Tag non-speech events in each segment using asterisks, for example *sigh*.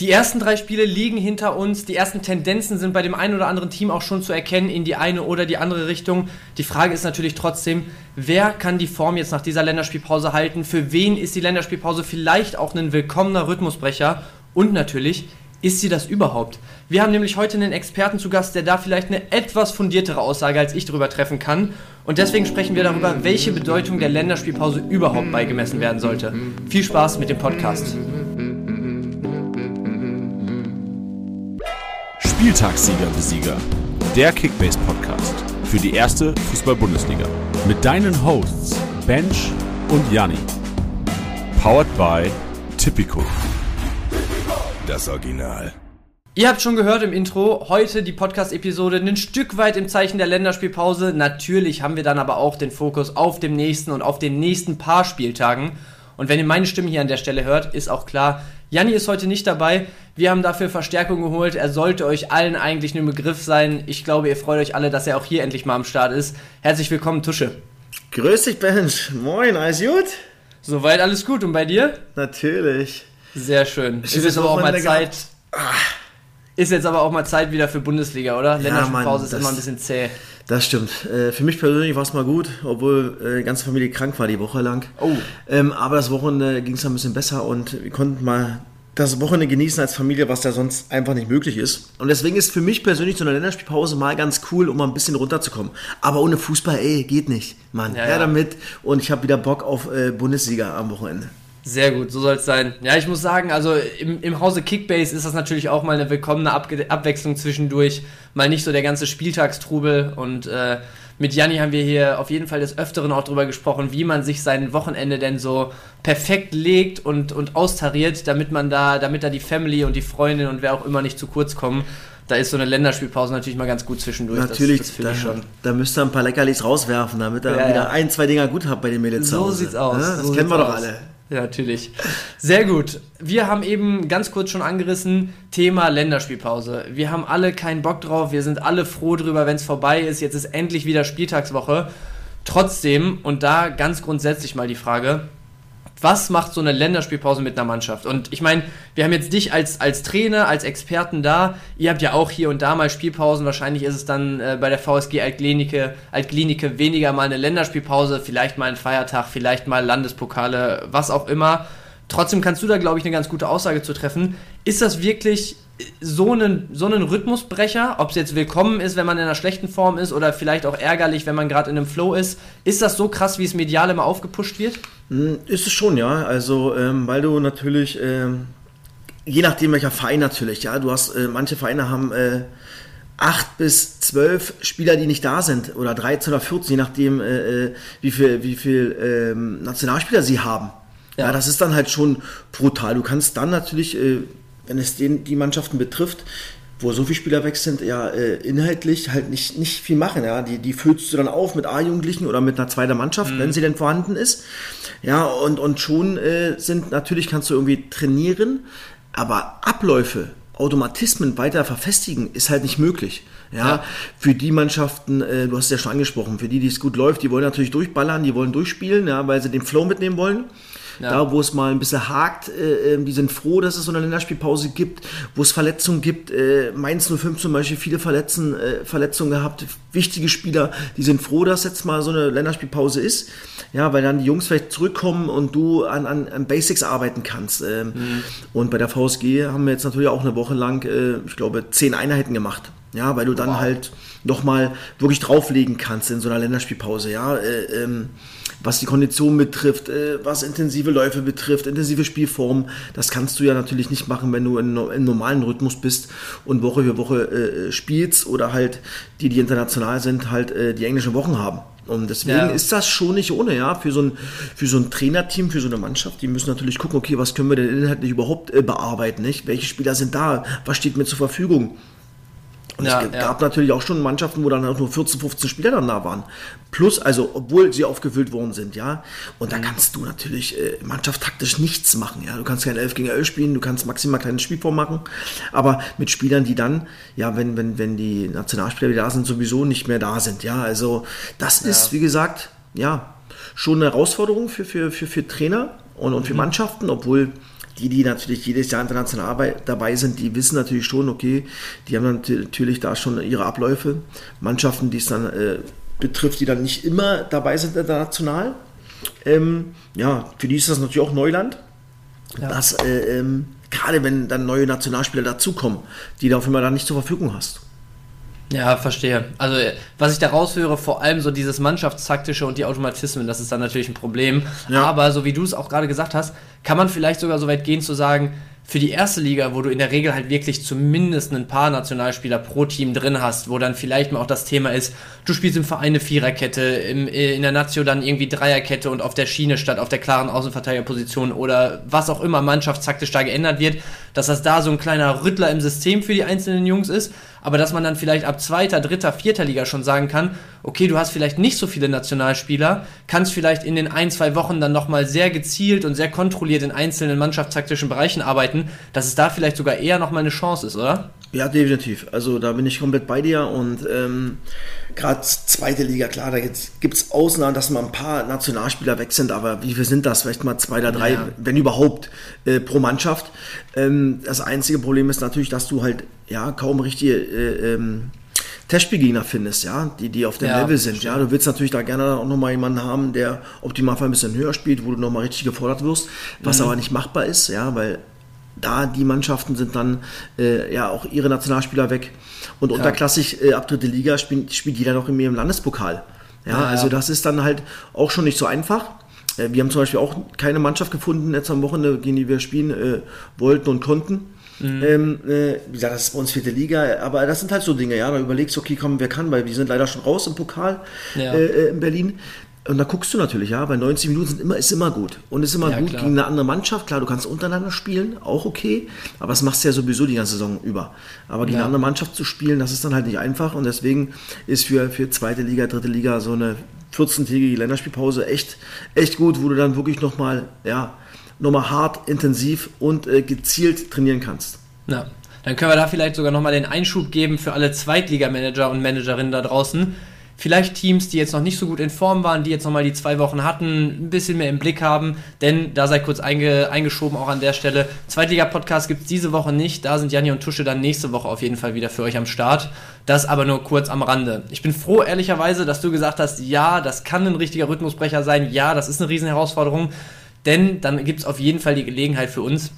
Die ersten drei Spiele liegen hinter uns. Die ersten Tendenzen sind bei dem einen oder anderen Team auch schon zu erkennen in die eine oder die andere Richtung. Die Frage ist natürlich trotzdem, wer kann die Form jetzt nach dieser Länderspielpause halten? Für wen ist die Länderspielpause vielleicht auch ein willkommener Rhythmusbrecher? Und natürlich, ist sie das überhaupt? Wir haben nämlich heute einen Experten zu Gast, der da vielleicht eine etwas fundiertere Aussage als ich darüber treffen kann. Und deswegen sprechen wir darüber, welche Bedeutung der Länderspielpause überhaupt beigemessen werden sollte. Viel Spaß mit dem Podcast. Spieltagssieger Besieger, der Kickbase Podcast für die erste Fußball-Bundesliga mit deinen Hosts Bench und Janni. Powered by Tipico. Das Original. Ihr habt schon gehört im Intro, heute die Podcast-Episode ein Stück weit im Zeichen der Länderspielpause. Natürlich haben wir dann aber auch den Fokus auf dem nächsten und auf den nächsten paar Spieltagen. Und wenn ihr meine Stimme hier an der Stelle hört, ist auch klar, Janni ist heute nicht dabei. Wir haben dafür Verstärkung geholt. Er sollte euch allen eigentlich ein Begriff sein. Ich glaube, ihr freut euch alle, dass er auch hier endlich mal am Start ist. Herzlich willkommen, Tusche. Grüß dich, Bench. Moin, alles gut? Soweit alles gut. Und bei dir? Natürlich. Sehr schön. Ist jetzt aber auch mal Zeit. Ist jetzt aber auch mal Zeit wieder für Bundesliga, oder? Länderspielpause ist immer ein bisschen zäh. Das stimmt. Äh, für mich persönlich war es mal gut, obwohl äh, die ganze Familie krank war die Woche lang. Oh. Ähm, aber das Wochenende ging es ein bisschen besser und wir konnten mal das Wochenende genießen als Familie, was da sonst einfach nicht möglich ist. Und deswegen ist für mich persönlich so eine Länderspielpause mal ganz cool, um mal ein bisschen runterzukommen. Aber ohne Fußball, ey, geht nicht. Mann, ja, her ja. damit. Und ich habe wieder Bock auf äh, Bundesliga am Wochenende. Sehr gut, so soll es sein. Ja, ich muss sagen, also im, im Hause Kickbase ist das natürlich auch mal eine willkommene Abge Abwechslung zwischendurch. Mal nicht so der ganze Spieltagstrubel. Und äh, mit Janni haben wir hier auf jeden Fall des Öfteren auch drüber gesprochen, wie man sich sein Wochenende denn so perfekt legt und, und austariert, damit man da, damit da die Family und die Freundin und wer auch immer nicht zu kurz kommen da ist so eine Länderspielpause natürlich mal ganz gut zwischendurch. Natürlich, das, das da, ich schon. Da müsst ihr ein paar Leckerlis rauswerfen, damit ihr ja, wieder ja. ein, zwei Dinger gut habt bei den Mädels. So sieht's aus. Ja, das so kennen wir doch alle. Ja, natürlich. Sehr gut. Wir haben eben ganz kurz schon angerissen, Thema Länderspielpause. Wir haben alle keinen Bock drauf, wir sind alle froh drüber, wenn es vorbei ist. Jetzt ist endlich wieder Spieltagswoche. Trotzdem, und da ganz grundsätzlich mal die Frage, was macht so eine Länderspielpause mit einer Mannschaft? Und ich meine, wir haben jetzt dich als, als Trainer, als Experten da. Ihr habt ja auch hier und da mal Spielpausen. Wahrscheinlich ist es dann äh, bei der VSG Altklinike, Altklinike weniger mal eine Länderspielpause, vielleicht mal ein Feiertag, vielleicht mal Landespokale, was auch immer. Trotzdem kannst du da, glaube ich, eine ganz gute Aussage zu treffen. Ist das wirklich so einen, so einen Rhythmusbrecher, ob es jetzt willkommen ist, wenn man in einer schlechten Form ist oder vielleicht auch ärgerlich, wenn man gerade in einem Flow ist. Ist das so krass, wie es medial immer aufgepusht wird? Hm, ist es schon, ja. Also, ähm, weil du natürlich, ähm, je nachdem welcher Verein natürlich, ja, du hast, äh, manche Vereine haben äh, acht bis zwölf Spieler, die nicht da sind, oder 13 oder 14, je nachdem, äh, äh, wie viel, wie viel ähm, Nationalspieler sie haben. Ja. ja. das ist dann halt schon brutal. Du kannst dann natürlich äh, wenn es den, die Mannschaften betrifft, wo so viele Spieler weg sind, ja, äh, inhaltlich halt nicht, nicht viel machen. Ja. Die, die füllst du dann auf mit A-Jugendlichen oder mit einer zweiten Mannschaft, mhm. wenn sie denn vorhanden ist. Ja, und, und schon äh, sind, natürlich kannst du irgendwie trainieren, aber Abläufe, Automatismen weiter verfestigen, ist halt nicht möglich. Ja, ja. für die Mannschaften, äh, du hast es ja schon angesprochen, für die, die es gut läuft, die wollen natürlich durchballern, die wollen durchspielen, ja, weil sie den Flow mitnehmen wollen. Ja. Da, wo es mal ein bisschen hakt, äh, ähm, die sind froh, dass es so eine Länderspielpause gibt, wo es Verletzungen gibt. Äh, Mainz 05 zum Beispiel, viele Verletzen, äh, Verletzungen gehabt, wichtige Spieler, die sind froh, dass jetzt mal so eine Länderspielpause ist. Ja, weil dann die Jungs vielleicht zurückkommen und du an, an, an Basics arbeiten kannst. Ähm, mhm. Und bei der VSG haben wir jetzt natürlich auch eine Woche lang, äh, ich glaube, zehn Einheiten gemacht. Ja, weil du dann wow. halt nochmal wirklich drauflegen kannst in so einer Länderspielpause. Ja, äh, ähm, was die Kondition betrifft, äh, was intensive Läufe betrifft, intensive Spielformen. Das kannst du ja natürlich nicht machen, wenn du in, in normalen Rhythmus bist und Woche für Woche äh, spielst oder halt die, die international sind, halt äh, die englischen Wochen haben. Und deswegen ja. ist das schon nicht ohne, ja, für so, ein, für so ein Trainerteam, für so eine Mannschaft, die müssen natürlich gucken, okay, was können wir denn inhaltlich überhaupt äh, bearbeiten, nicht? Welche Spieler sind da? Was steht mir zur Verfügung? Und ja, es gab ja. natürlich auch schon Mannschaften, wo dann auch nur 14, 15 Spieler dann da waren. Plus, also, obwohl sie aufgefüllt worden sind, ja. Und da mhm. kannst du natürlich äh, mannschaftstaktisch nichts machen, ja. Du kannst kein 11 gegen 11 spielen, du kannst maximal kleine Spielform machen. Aber mit Spielern, die dann, ja, wenn, wenn, wenn die Nationalspieler wieder da sind, sowieso nicht mehr da sind, ja. Also, das ja. ist, wie gesagt, ja, schon eine Herausforderung für, für, für, für Trainer und, und für mhm. Mannschaften, obwohl die, die natürlich jedes Jahr international dabei sind, die wissen natürlich schon, okay, die haben natürlich da schon ihre Abläufe. Mannschaften, die es dann äh, betrifft, die dann nicht immer dabei sind international. Ähm, ja, für die ist das natürlich auch Neuland. Ja. Dass, äh, ähm, gerade wenn dann neue Nationalspieler dazukommen, die du auf einmal dann nicht zur Verfügung hast. Ja, verstehe. Also, was ich da raushöre, vor allem so dieses Mannschaftstaktische und die Automatismen, das ist dann natürlich ein Problem. Ja. Aber so wie du es auch gerade gesagt hast, kann man vielleicht sogar so weit gehen zu sagen, für die erste Liga, wo du in der Regel halt wirklich zumindest ein paar Nationalspieler pro Team drin hast, wo dann vielleicht mal auch das Thema ist, du spielst im Verein eine Viererkette, im, äh, in der Nazio dann irgendwie Dreierkette und auf der Schiene statt auf der klaren Außenverteidigerposition oder was auch immer mannschaftstaktisch da geändert wird, dass das da so ein kleiner Rüttler im System für die einzelnen Jungs ist aber dass man dann vielleicht ab zweiter, dritter, vierter Liga schon sagen kann, okay, du hast vielleicht nicht so viele Nationalspieler, kannst vielleicht in den ein, zwei Wochen dann nochmal sehr gezielt und sehr kontrolliert in einzelnen mannschaftstaktischen Bereichen arbeiten, dass es da vielleicht sogar eher nochmal eine Chance ist, oder? Ja, definitiv. Also da bin ich komplett bei dir und ähm, gerade zweite Liga, klar, da gibt es Ausnahmen, dass mal ein paar Nationalspieler weg sind, aber wie viel sind das? Vielleicht mal zwei oder drei, ja. wenn überhaupt, äh, pro Mannschaft. Ähm, das einzige Problem ist natürlich, dass du halt ja kaum richtige äh, ähm, Testspielgegner findest, ja, die, die auf dem ja, Level sind. Ja, du willst natürlich da gerne auch nochmal jemanden haben, der optimalfall ein bisschen höher spielt, wo du nochmal richtig gefordert wirst, was mhm. aber nicht machbar ist, ja, weil da die Mannschaften sind dann äh, ja auch ihre Nationalspieler weg. Und ja. unterklassig äh, ab dritte Liga spielt, spielt jeder noch in ihrem Landespokal. Ja, ja, also das ist dann halt auch schon nicht so einfach. Äh, wir haben zum Beispiel auch keine Mannschaft gefunden jetzt am Wochenende, gegen die wir spielen äh, wollten und konnten. Mhm. Ähm, äh, wie gesagt, das ist bei uns vierte Liga, aber das sind halt so Dinge, ja. Da überlegst du, okay, komm, wer kann, weil wir sind leider schon raus im Pokal ja. äh, äh in Berlin. Und da guckst du natürlich, ja, weil 90 Minuten sind immer, ist immer gut. Und ist immer ja, gut klar. gegen eine andere Mannschaft. Klar, du kannst untereinander spielen, auch okay. Aber das machst du ja sowieso die ganze Saison über. Aber gegen ja. eine andere Mannschaft zu spielen, das ist dann halt nicht einfach. Und deswegen ist für, für zweite Liga, dritte Liga so eine 14-tägige Länderspielpause echt, echt gut, wo du dann wirklich nochmal, ja, nochmal hart, intensiv und äh, gezielt trainieren kannst. Ja. Dann können wir da vielleicht sogar nochmal den Einschub geben für alle Zweitligamanager und Managerinnen da draußen vielleicht Teams, die jetzt noch nicht so gut in Form waren, die jetzt nochmal die zwei Wochen hatten, ein bisschen mehr im Blick haben, denn da sei kurz einge, eingeschoben auch an der Stelle. Zweitliga-Podcast gibt es diese Woche nicht, da sind Janni und Tusche dann nächste Woche auf jeden Fall wieder für euch am Start. Das aber nur kurz am Rande. Ich bin froh, ehrlicherweise, dass du gesagt hast, ja, das kann ein richtiger Rhythmusbrecher sein, ja, das ist eine riesen Herausforderung, denn dann gibt es auf jeden Fall die Gelegenheit für uns,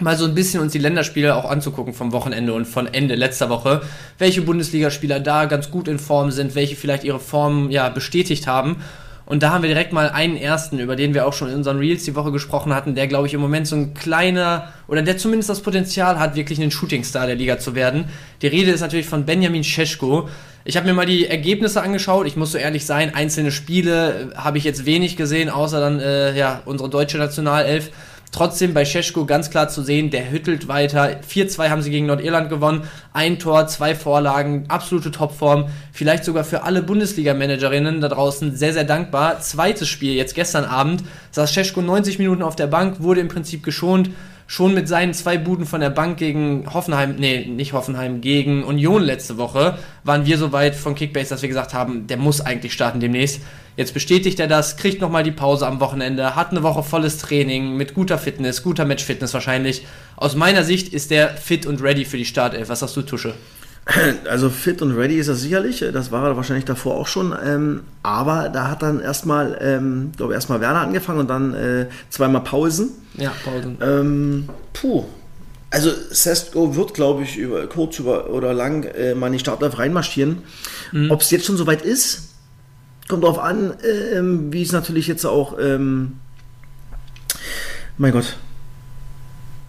mal so ein bisschen uns die Länderspiele auch anzugucken vom Wochenende und von Ende letzter Woche, welche Bundesligaspieler da ganz gut in Form sind, welche vielleicht ihre Form ja bestätigt haben. Und da haben wir direkt mal einen ersten, über den wir auch schon in unseren Reels die Woche gesprochen hatten, der glaube ich im Moment so ein kleiner oder der zumindest das Potenzial hat, wirklich ein Shootingstar der Liga zu werden. Die Rede ist natürlich von Benjamin Scheschko. Ich habe mir mal die Ergebnisse angeschaut. Ich muss so ehrlich sein, einzelne Spiele habe ich jetzt wenig gesehen, außer dann äh, ja unsere deutsche Nationalelf. Trotzdem bei Scheschko ganz klar zu sehen, der hüttelt weiter. 4-2 haben sie gegen Nordirland gewonnen. Ein Tor, zwei Vorlagen, absolute Topform. Vielleicht sogar für alle Bundesliga-Managerinnen da draußen sehr, sehr dankbar. Zweites Spiel, jetzt gestern Abend, saß Scheschko 90 Minuten auf der Bank, wurde im Prinzip geschont schon mit seinen zwei Buden von der Bank gegen Hoffenheim, nee, nicht Hoffenheim, gegen Union letzte Woche, waren wir so weit von Kickbase, dass wir gesagt haben, der muss eigentlich starten demnächst. Jetzt bestätigt er das, kriegt nochmal die Pause am Wochenende, hat eine Woche volles Training mit guter Fitness, guter Matchfitness wahrscheinlich. Aus meiner Sicht ist der fit und ready für die Startelf. Was sagst du, Tusche? *clears throat* Also fit und ready ist er sicherlich, das war er wahrscheinlich davor auch schon, ähm, aber da hat dann erstmal, ähm, glaube erstmal Werner angefangen und dann äh, zweimal Pausen. Ja, Pausen. Ähm, puh, also Sesko wird, glaube ich, über kurz über, oder lang äh, mal in die Startelf reinmarschieren. Mhm. Ob es jetzt schon soweit ist, Kommt darauf an, äh, wie es natürlich jetzt auch. Ähm, mein Gott.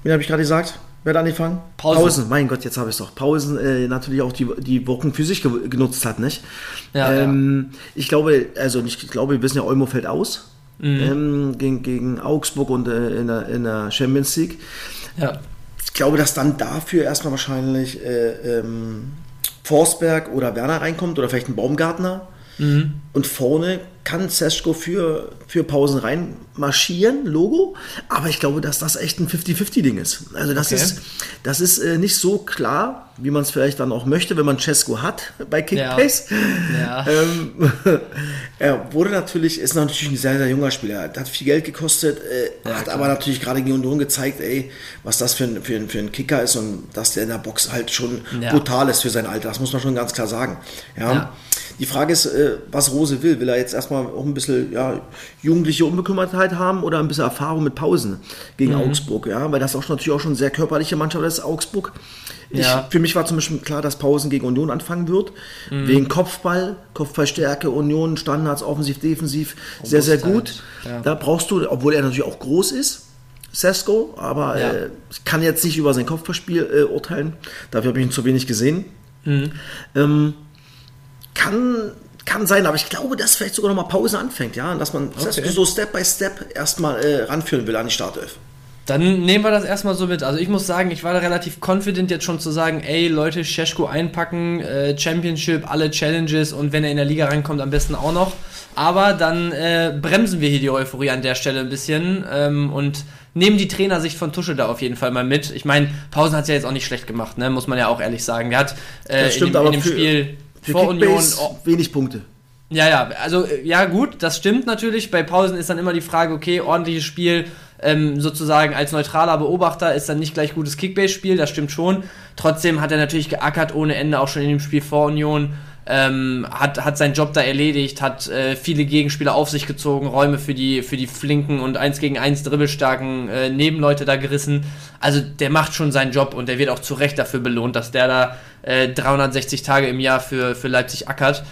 Wen habe ich gerade gesagt? Wer hat angefangen? Pausen. Pausen. Mein Gott, jetzt habe ich es doch. Pausen äh, natürlich auch die, die Wochen für sich ge genutzt hat, nicht? Ja, ähm, ja. Ich glaube, also ich glaube, wir wissen ja, Olmo fällt aus. Mhm. Ähm, gegen, gegen Augsburg und äh, in, der, in der Champions League. Ja. Ich glaube, dass dann dafür erstmal wahrscheinlich äh, ähm, Forsberg oder Werner reinkommt oder vielleicht ein Baumgartner. Mhm. Und vorne kann Seschko für, für Pausen rein marschieren, Logo. Aber ich glaube, dass das echt ein 50-50-Ding ist. Also das okay. ist, Das ist äh, nicht so klar, wie man es vielleicht dann auch möchte, wenn man Cesco hat bei Kickbase. Ja. Ja. ähm, *laughs* er wurde natürlich, ist natürlich ein sehr, sehr junger Spieler. Hat viel Geld gekostet, äh, ja, hat klar. aber natürlich gerade gegen Union gezeigt, ey, was das für ein, für, ein, für ein Kicker ist und dass der in der Box halt schon brutal ist für sein Alter. Das muss man schon ganz klar sagen. Ja. Die Frage ist, äh, was Rose will. Will er jetzt erstmal auch ein bisschen ja, jugendliche Unbekümmertheit haben oder ein bisschen Erfahrung mit Pausen gegen mhm. Augsburg? Ja, weil das auch schon, natürlich auch schon eine sehr körperliche Mannschaft ist, Augsburg. Ich, Für mich war zum Beispiel klar, dass Pausen gegen Union anfangen wird. Mhm. Wegen Kopfball, Kopfballstärke, Union, Standards, offensiv, defensiv, sehr, sehr gut. Ja. Da brauchst du, obwohl er natürlich auch groß ist, Sesko, aber ja. äh, ich kann jetzt nicht über sein Kopfballspiel äh, urteilen. Dafür habe ich ihn zu wenig gesehen. Mhm. Ähm, kann, kann sein, aber ich glaube, dass vielleicht sogar noch mal Pause anfängt, ja, und dass man okay. so Step by Step erstmal äh, ranführen will an die Startelf. Dann nehmen wir das erstmal so mit. Also ich muss sagen, ich war da relativ confident jetzt schon zu sagen, ey Leute, Scheschko einpacken, äh, Championship, alle Challenges und wenn er in der Liga reinkommt, am besten auch noch. Aber dann äh, bremsen wir hier die Euphorie an der Stelle ein bisschen ähm, und nehmen die Trainersicht von Tusche da auf jeden Fall mal mit. Ich meine, Pausen hat es ja jetzt auch nicht schlecht gemacht, ne? muss man ja auch ehrlich sagen. Der hat äh, stimmt, in dem, in dem Spiel für vor Union oh, wenig Punkte. Ja, ja, also ja gut, das stimmt natürlich. Bei Pausen ist dann immer die Frage, okay, ordentliches Spiel, ähm, sozusagen als neutraler Beobachter ist dann nicht gleich gutes Kickbase-Spiel, das stimmt schon. Trotzdem hat er natürlich geackert ohne Ende, auch schon in dem Spiel vor Union. Ähm, hat, hat seinen Job da erledigt, hat äh, viele Gegenspieler auf sich gezogen, Räume für die, für die flinken und 1 gegen 1 dribbelstarken äh, Nebenleute da gerissen. Also der macht schon seinen Job und der wird auch zu Recht dafür belohnt, dass der da äh, 360 Tage im Jahr für, für Leipzig ackert.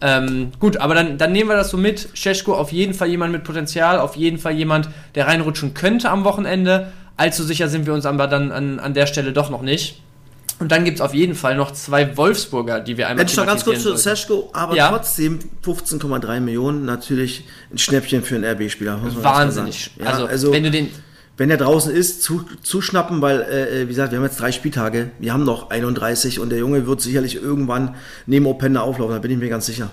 Ähm, gut, aber dann, dann nehmen wir das so mit. Scheschko auf jeden Fall jemand mit Potenzial, auf jeden Fall jemand, der reinrutschen könnte am Wochenende. Allzu sicher sind wir uns aber dann an, an der Stelle doch noch nicht. Und dann gibt es auf jeden Fall noch zwei Wolfsburger, die wir einmal ich noch ganz kurz zu Seschko, aber ja? trotzdem 15,3 Millionen natürlich ein Schnäppchen für einen RB-Spieler. Wahnsinnig. Ja, also, also, wenn du den wenn er draußen ist, zu, zuschnappen, weil, äh, äh, wie gesagt, wir haben jetzt drei Spieltage, wir haben noch 31 und der Junge wird sicherlich irgendwann neben Openda auflaufen, da bin ich mir ganz sicher.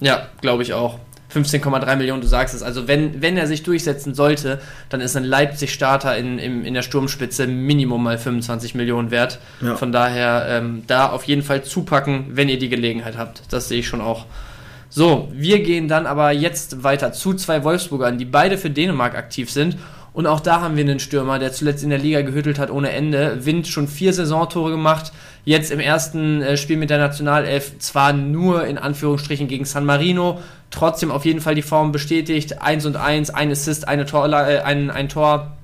Ja, glaube ich auch. 15,3 Millionen, du sagst es. Also wenn, wenn er sich durchsetzen sollte, dann ist ein Leipzig-Starter in, in, in der Sturmspitze Minimum mal 25 Millionen wert. Ja. Von daher ähm, da auf jeden Fall zupacken, wenn ihr die Gelegenheit habt. Das sehe ich schon auch. So, wir gehen dann aber jetzt weiter zu zwei Wolfsburgern, die beide für Dänemark aktiv sind und auch da haben wir einen Stürmer, der zuletzt in der Liga gehüttelt hat ohne Ende. Wind schon vier Saisontore gemacht. Jetzt im ersten äh, Spiel mit der Nationalelf zwar nur in Anführungsstrichen gegen San Marino, trotzdem auf jeden Fall die Form bestätigt. 1 und 1, ein Assist, eine Tor, äh, ein, ein Tor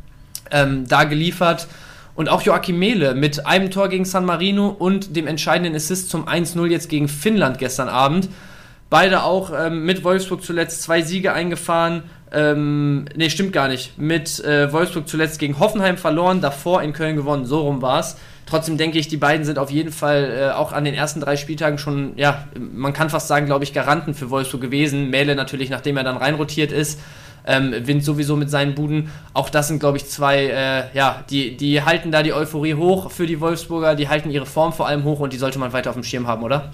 ähm, da geliefert. Und auch Joachim Mehle mit einem Tor gegen San Marino und dem entscheidenden Assist zum 1-0 jetzt gegen Finnland gestern Abend. Beide auch ähm, mit Wolfsburg zuletzt zwei Siege eingefahren ähm, nee, stimmt gar nicht. Mit äh, Wolfsburg zuletzt gegen Hoffenheim verloren, davor in Köln gewonnen. So rum war es. Trotzdem denke ich, die beiden sind auf jeden Fall äh, auch an den ersten drei Spieltagen schon, ja, man kann fast sagen, glaube ich, Garanten für Wolfsburg gewesen. Mähle natürlich, nachdem er dann reinrotiert ist. Ähm, Wind sowieso mit seinen Buden. Auch das sind, glaube ich, zwei, äh, ja, die, die halten da die Euphorie hoch für die Wolfsburger, die halten ihre Form vor allem hoch und die sollte man weiter auf dem Schirm haben, oder?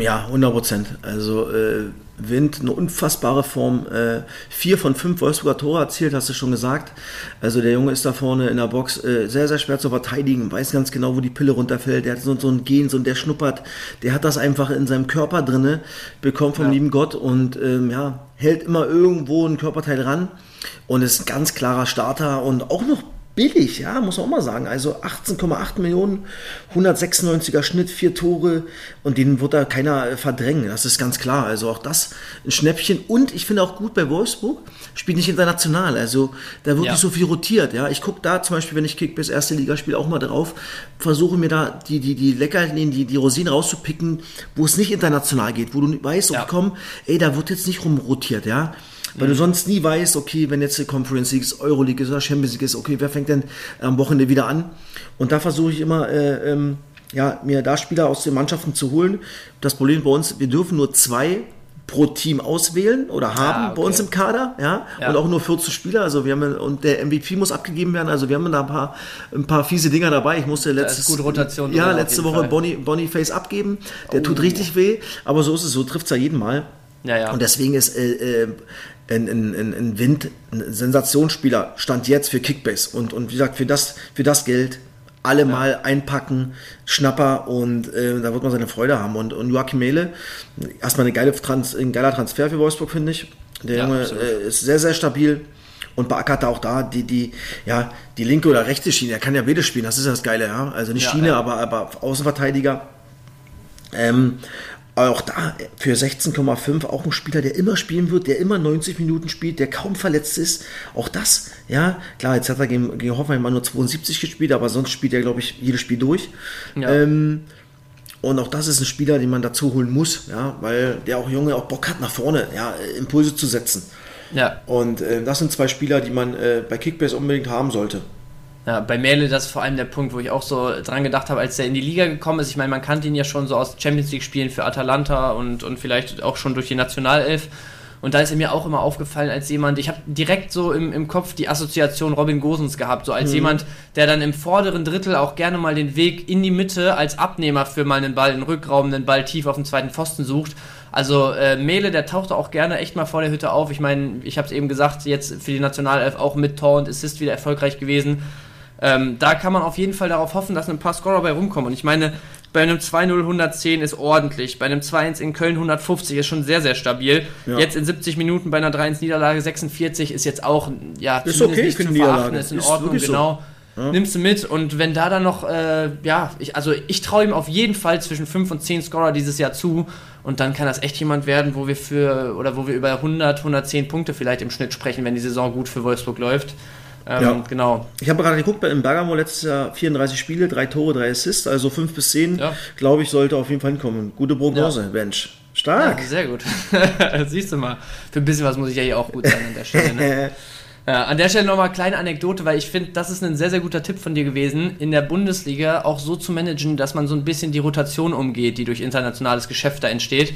Ja, 100 Prozent. Also äh, Wind, eine unfassbare Form. Äh, vier von fünf Wolfsburger Tore erzielt, hast du schon gesagt. Also der Junge ist da vorne in der Box äh, sehr, sehr schwer zu verteidigen, weiß ganz genau, wo die Pille runterfällt. Der hat so, so ein Gen, so ein, der schnuppert, der hat das einfach in seinem Körper drinne, bekommt vom ja. lieben Gott und ähm, ja, hält immer irgendwo ein Körperteil ran und ist ein ganz klarer Starter und auch noch billig, ja, muss man auch mal sagen. Also 18,8 Millionen, 196er Schnitt, vier Tore und den wird da keiner verdrängen. Das ist ganz klar. Also auch das ein Schnäppchen. Und ich finde auch gut bei Wolfsburg, spielt nicht international. Also da wird ja. nicht so viel rotiert. Ja, ich gucke da zum Beispiel, wenn ich Kick bis erste Liga spiele, auch mal drauf, versuche mir da die, die, die Leckerchen, die, die Rosinen rauszupicken, wo es nicht international geht, wo du weißt, ja. komm, ey, da wird jetzt nicht rumrotiert, ja. Weil mhm. du sonst nie weißt, okay, wenn jetzt die Conference League ist, Euroleague ist oder Champions League ist, okay, wer fängt denn am Wochenende wieder an? Und da versuche ich immer, äh, ähm, ja, mir da Spieler aus den Mannschaften zu holen. Das Problem bei uns, wir dürfen nur zwei pro Team auswählen oder haben ah, okay. bei uns im Kader, ja? ja, und auch nur 14 Spieler. Also wir haben und der MVP muss abgegeben werden. Also wir haben da ein paar, ein paar fiese Dinger dabei. Ich musste letztes, gute Rotation. Ja, letzte Woche Bonnie, Boniface abgeben. Der oh. tut richtig weh, aber so ist es. So trifft es ja jeden Mal. Ja, ja. Und deswegen ist äh, äh, ein, ein, ein Wind ein Sensationsspieler stand jetzt für Kickbase und, und wie gesagt für das für das Geld alle mal einpacken, Schnapper und äh, da wird man seine Freude haben. Und, und Joachim Mehle, erstmal eine geile Trans, ein geiler Transfer für Wolfsburg, finde ich. Der Ja, Junge äh, ist sehr, sehr stabil und beackert auch da die, die, ja, die linke oder rechte Schiene. Er kann ja beide spielen, das ist das Geile, ja. Also nicht Ja, Schiene, ja. aber, aber Außenverteidiger. Ähm, auch da für 16,5 auch ein Spieler, der immer spielen wird, der immer 90 Minuten spielt, der kaum verletzt ist. Auch das, ja, klar, jetzt hat er gegen, gegen Hoffenheim mal nur 72 gespielt, aber sonst spielt er, glaube ich, jedes Spiel durch. Ja. Ähm, und auch das ist ein Spieler, den man dazu holen muss, ja, weil der auch Junge auch Bock hat, nach vorne, ja, Impulse zu setzen. Ja, Und äh, das sind zwei Spieler, die man äh, bei Kickbase unbedingt haben sollte. Ja, bei Mele, das ist vor allem der Punkt, wo ich auch so dran gedacht habe, als der in die Liga gekommen ist. Ich meine, man kannte ihn ja schon so aus Champions League Spielen für Atalanta und, und vielleicht auch schon durch die Nationalelf. Und da ist er mir auch immer aufgefallen als jemand, ich habe direkt so im, im Kopf die Assoziation Robin Gosens gehabt, so als jemand, der dann im vorderen Drittel auch gerne mal den Weg in die Mitte als Abnehmer für mal einen Ball, einen Rückraum, einen Ball tief auf den zweiten Pfosten sucht. Also äh, Mele, der tauchte auch gerne echt mal vor der Hütte auf. Ich meine, ich habe es eben gesagt, jetzt für die Nationalelf auch mit Tor und Assist wieder erfolgreich gewesen. Ähm, da kann man auf jeden Fall darauf hoffen, dass ein paar Scorer bei rumkommen. Und ich meine, bei einem 2-0 110 ist ordentlich, bei einem 2-1 in Köln 150 ist schon sehr, sehr stabil. Ja. Jetzt in 70 Minuten bei einer 3-1 Niederlage 46 ist jetzt auch, ja, Ist zumindest okay nicht zu verachten, ist in Ist Ordnung, wirklich so. genau. Nimmst du mit und wenn da dann noch, äh, ja, ich, also ich traue ihm auf jeden Fall zwischen 5 und 10 Scorer dieses Jahr zu und dann kann das echt jemand werden, wo wir für, oder wo wir über 100, 110 Punkte vielleicht im Schnitt sprechen, wenn die Saison gut für Wolfsburg läuft. Ähm, Ja. Genau. Ich habe gerade geguckt, bei in Bergamo letztes Jahr 34 Spiele, drei Tore, drei Assists, also 5 bis 10, Ja. glaube ich, sollte auf jeden Fall hinkommen. Gute Prognose, Bench. Stark. Ja, sehr gut. *laughs* Siehst du mal. Für ein bisschen was muss ich ja hier auch gut sein an der Stelle. Ne? *laughs* Ja, an der Stelle nochmal eine kleine Anekdote, weil ich finde, das ist ein sehr, sehr guter Tipp von dir gewesen, in der Bundesliga auch so zu managen, dass man so ein bisschen die Rotation umgeht, die durch internationales Geschäft da entsteht.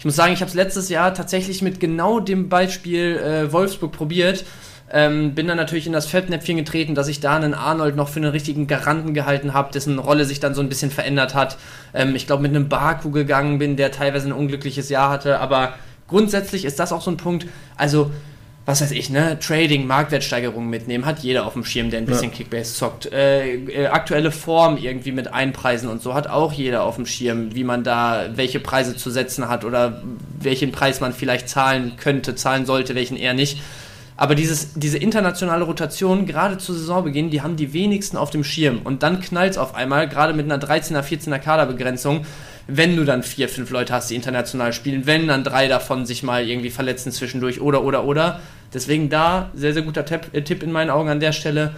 Ich muss sagen, ich habe es letztes Jahr tatsächlich mit genau dem Beispiel äh, Wolfsburg probiert. Ähm, bin dann natürlich in das Fettnäpfchen getreten, dass ich da einen Arnold noch für einen richtigen Garanten gehalten habe, dessen Rolle sich dann so ein bisschen verändert hat. Ähm, ich glaube, mit einem Baku gegangen bin, der teilweise ein unglückliches Jahr hatte. Aber grundsätzlich ist das auch so ein Punkt. Also, was weiß ich, ne? Trading, Marktwertsteigerungen mitnehmen, hat jeder auf dem Schirm, der ein bisschen Kickbase zockt. Äh, äh, aktuelle Form irgendwie mit einpreisen und so hat auch jeder auf dem Schirm, wie man da welche Preise zu setzen hat oder welchen Preis man vielleicht zahlen könnte, zahlen sollte, welchen eher nicht. Aber dieses, diese internationale Rotation, gerade zu Saisonbeginn, die haben die wenigsten auf dem Schirm. Und dann knallt es auf einmal, gerade mit einer 13er, 14er Kaderbegrenzung, wenn du dann vier, fünf Leute hast, die international spielen, wenn dann drei davon sich mal irgendwie verletzen zwischendurch oder, oder, oder. Deswegen da sehr, sehr guter Tipp, äh, Tipp in meinen Augen an der Stelle.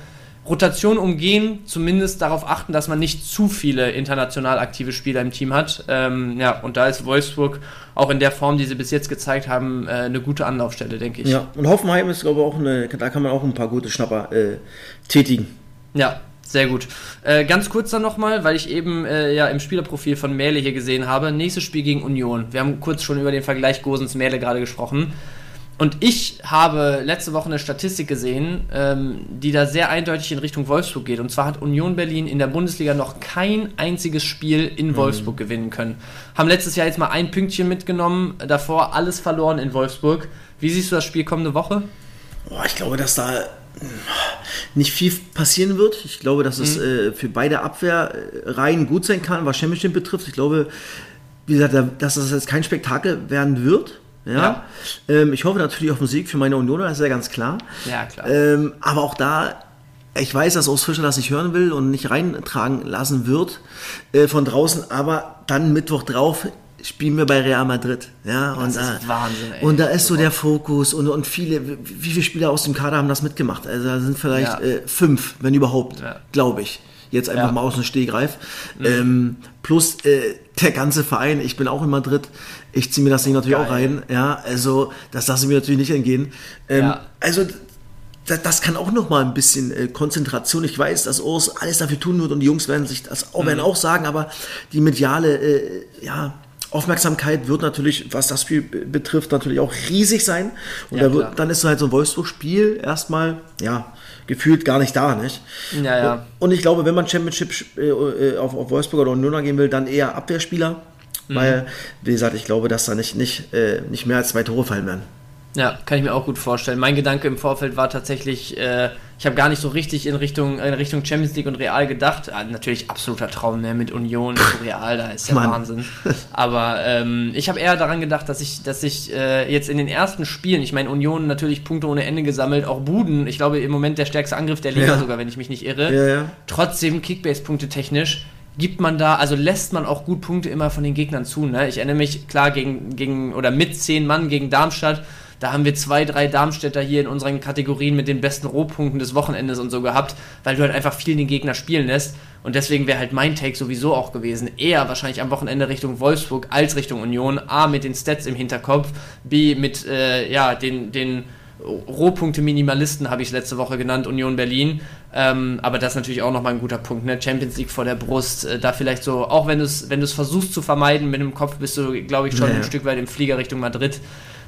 Rotation umgehen, zumindest darauf achten, dass man nicht zu viele international aktive Spieler im Team hat. Ähm, ja, und da ist Wolfsburg auch in der Form, die sie bis jetzt gezeigt haben, äh, eine gute Anlaufstelle, denke ich. Ja, und Hoffenheim ist, glaube ich, auch eine, da kann man auch ein paar gute Schnapper äh, tätigen. Ja, sehr gut. Äh, ganz kurz dann nochmal, weil ich eben äh, ja im Spielerprofil von Merle hier gesehen habe. Nächstes Spiel gegen Union. Wir haben kurz schon über den Vergleich Gosens-Merle gerade gesprochen. Und ich habe letzte Woche eine Statistik gesehen, ähm, die da sehr eindeutig in Richtung Wolfsburg geht. Und zwar hat Union Berlin in der Bundesliga noch kein einziges Spiel in Wolfsburg gewinnen können. Haben letztes Jahr jetzt mal ein Pünktchen mitgenommen, davor alles verloren in Wolfsburg. Wie siehst du das Spiel kommende Woche? Boah, ich glaube, dass da nicht viel passieren wird. Ich glaube, dass es äh, für beide Abwehrreihen gut sein kann, was Championship betrifft. Ich glaube, wie gesagt, da- dass das jetzt kein Spektakel werden wird. Ja. Ähm, ich hoffe natürlich auf Musik für meine Unioner, das ist ja ganz klar. Ja, klar. Ähm, aber auch da, ich weiß, dass Urs Fischer das nicht hören will und nicht reintragen lassen wird äh, von draußen, aber dann Mittwoch drauf spielen wir bei Real Madrid. Ja, und, ist Wahnsinn, ey. Und da ist so der Fokus und, und viele, wie wie viele Spieler aus dem Kader haben das mitgemacht? Also da sind vielleicht Ja. äh, fünf, wenn überhaupt, Ja. glaube ich. Jetzt einfach Ja. Mhm. mal aus dem Stehgreif. Ähm, plus äh, der ganze Verein, ich bin auch in Madrid, ich ziehe mir das Ding natürlich auch Geil. rein. Ja, also das lasse ich mir natürlich nicht entgehen. Ähm, Ja. Also das, kann auch noch mal ein bisschen äh, Konzentration. Ich weiß, dass Urs alles dafür tun wird und die Jungs werden sich das auch, Mhm. werden auch sagen, aber die mediale äh, ja, Aufmerksamkeit wird natürlich, was das Spiel be- betrifft, natürlich auch riesig sein. Und Ja, da wird, dann ist halt so ein Wolfsburg-Spiel erstmal, ja, gefühlt gar nicht da, nicht? Ja, ja. Und ich glaube, wenn man Championship äh, äh, auf, auf Wolfsburg oder Union gehen will, dann eher Abwehrspieler. Mhm. Weil, wie gesagt, ich glaube, dass da nicht, nicht, äh, nicht mehr als zwei Tore fallen werden. Ja, kann ich mir auch gut vorstellen. Mein Gedanke im Vorfeld war tatsächlich, äh, ich habe gar nicht so richtig in Richtung, in Richtung Champions League und Real gedacht. Ah, natürlich absoluter Traum ne? mit Union zu Real, da ist ja Mann. Wahnsinn. Aber ähm, ich habe eher daran gedacht, dass ich, dass ich äh, jetzt in den ersten Spielen, ich meine, Union natürlich Punkte ohne Ende gesammelt, auch Buden, ich glaube im Moment der stärkste Angriff der Liga ja. sogar, wenn ich mich nicht irre. Ja, ja. Trotzdem Kickbase-Punkte technisch gibt man da, also lässt man auch gut Punkte immer von den Gegnern zu. Ne? Ich erinnere mich klar gegen, gegen oder mit zehn Mann gegen Darmstadt da haben wir zwei, drei Darmstädter hier in unseren Kategorien mit den besten Rohpunkten des Wochenendes und so gehabt, weil du halt einfach viel den Gegner spielen lässt. Und deswegen wäre halt mein Take sowieso auch gewesen. Eher wahrscheinlich am Wochenende Richtung Wolfsburg als Richtung Union. A, mit den Stats im Hinterkopf. B, mit äh, ja, den, den Rohpunkte-Minimalisten habe ich letzte Woche genannt, Union Berlin. Ähm, aber das ist natürlich auch nochmal ein guter Punkt. Ne? Champions League vor der Brust, äh, da vielleicht so, auch wenn du es wenn versuchst zu vermeiden, mit dem Kopf bist du, glaube ich, schon naja. ein Stück weit im Flieger Richtung Madrid.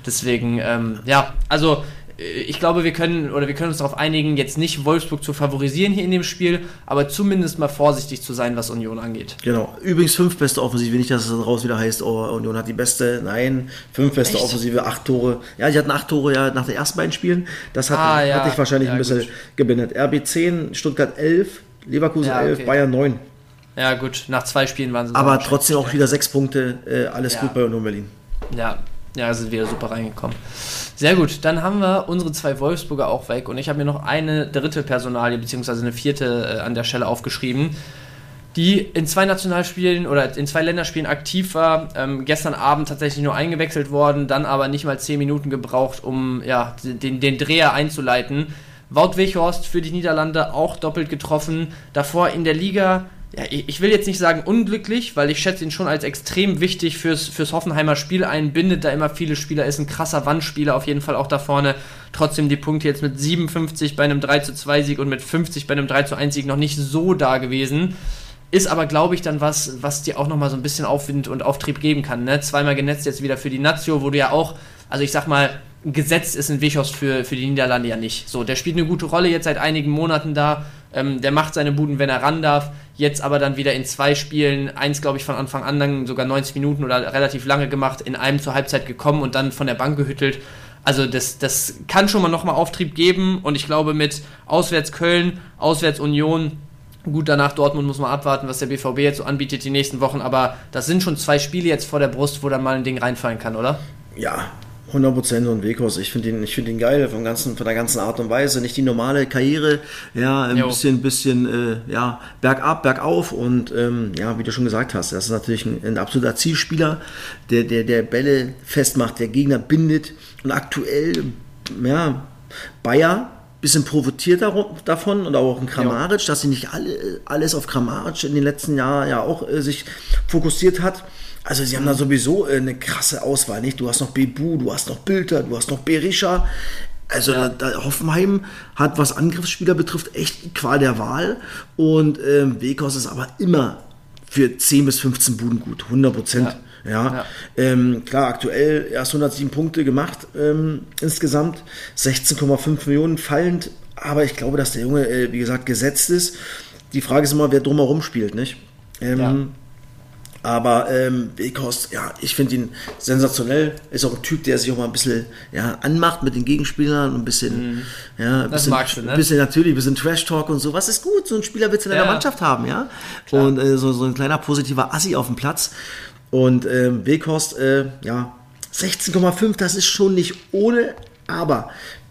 Deswegen, ähm, ja, also äh, ich glaube, wir können oder wir können uns darauf einigen, jetzt nicht Wolfsburg zu favorisieren hier in dem Spiel, aber zumindest mal vorsichtig zu sein, was Union angeht. Genau. Übrigens fünf beste Offensive, nicht, dass es daraus wieder heißt, oh, Union hat die beste. Nein, fünf beste Echt? Offensive, acht Tore. Ja, die hatten acht Tore ja nach den ersten beiden Spielen. Das hat, ah, ja. hatte ich wahrscheinlich ja, ein bisschen gut. gebindet. RB 10, Stuttgart 11, Leverkusen ja, okay. 11, Bayern 9. Ja, gut, nach zwei Spielen waren sie. Aber trotzdem auch wieder sechs Punkte, äh, alles gut bei Union Berlin. Ja, ja, sind wieder super reingekommen. Sehr gut, dann haben wir unsere zwei Wolfsburger auch weg und ich habe mir noch eine dritte Personalie beziehungsweise eine vierte äh, an der Stelle aufgeschrieben, die in zwei Nationalspielen oder in zwei Länderspielen aktiv war. Ähm, gestern Abend tatsächlich nur eingewechselt worden, dann aber nicht mal zehn Minuten gebraucht, um ja, den, den Dreher einzuleiten. Wout Weghorst für die Niederlande auch doppelt getroffen. Davor in der Liga ja, ich will jetzt nicht sagen unglücklich, weil ich schätze ihn schon als extrem wichtig fürs, fürs Hoffenheimer Spiel ein, bindet da immer viele Spieler, ist ein krasser Wandspieler auf jeden Fall auch da vorne. Trotzdem die Punkte jetzt mit 57 bei einem 3 zu 2 Sieg und mit 50 bei einem 3 zu 1 Sieg noch nicht so da gewesen. Ist aber, glaube ich, dann was, was dir auch nochmal so ein bisschen Aufwind und Auftrieb geben kann. Ne? Zweimal genetzt jetzt wieder für die Nazio, wo du ja auch, also ich sag mal, gesetzt ist ein Wichos für, für die Niederlande ja nicht. So, der spielt eine gute Rolle jetzt seit einigen Monaten da. Ähm, der macht seine Buden, wenn er ran darf. Jetzt aber dann wieder in zwei Spielen, eins glaube ich von Anfang an, dann sogar 90 Minuten oder relativ lange gemacht, in einem zur Halbzeit gekommen und dann von der Bank gehüttelt. Also das, das kann schon mal nochmal Auftrieb geben und ich glaube mit auswärts Köln, auswärts Union, gut danach Dortmund muss man abwarten, was der BVB jetzt so anbietet die nächsten Wochen, aber das sind schon zwei Spiele jetzt vor der Brust, wo dann mal ein Ding reinfallen kann, oder? Ja, 100% und Wekos. Ich finde ihn, ich finde ihn geil vom ganzen, von der ganzen Art und Weise. Nicht die normale Karriere, ja, ein jo. bisschen, bisschen, äh, ja, bergab, bergauf und ähm, ja, wie du schon gesagt hast, das ist natürlich ein, ein, absoluter Zielspieler, der, der, der Bälle festmacht, der Gegner bindet und aktuell, ja, Bayer bisschen profitiert davon und auch ein Kramaric, dass sie nicht alle, alles auf Kramaric in den letzten Jahren ja auch äh, sich fokussiert hat. Also sie haben da sowieso äh, eine krasse Auswahl, nicht? Du hast noch Bebu, du hast noch Bilder, du hast noch Berisha. Also ja. da, da Hoffenheim hat, was Angriffsspieler betrifft, echt Qual der Wahl. Und ähm, Wekos ist aber immer für 10 bis 15 Buden gut, 100 Prozent. Ja. Ja, ja. Ähm, klar, aktuell erst 107 Punkte gemacht ähm, insgesamt, 16,5 Millionen fallend, aber ich glaube, dass der Junge, äh, wie gesagt, gesetzt ist. Die Frage ist immer, wer drumherum spielt, nicht? Ähm, ja. Aber ähm, Weghorst, ja, ich finde ihn sensationell. Ist auch ein Typ, der sich auch mal ein bisschen ja, anmacht mit den Gegenspielern und ein bisschen, mhm. ja, ein bisschen, du, ne? bisschen natürlich, ein bisschen Trash-Talk und so. Was ist gut? So ein Spieler willst du in deiner ja. Mannschaft haben, ja? Klar. Und äh, so, so ein kleiner positiver Assi auf dem Platz. Und ähm, Weghorst, äh, ja, 16,5, das ist schon nicht ohne, aber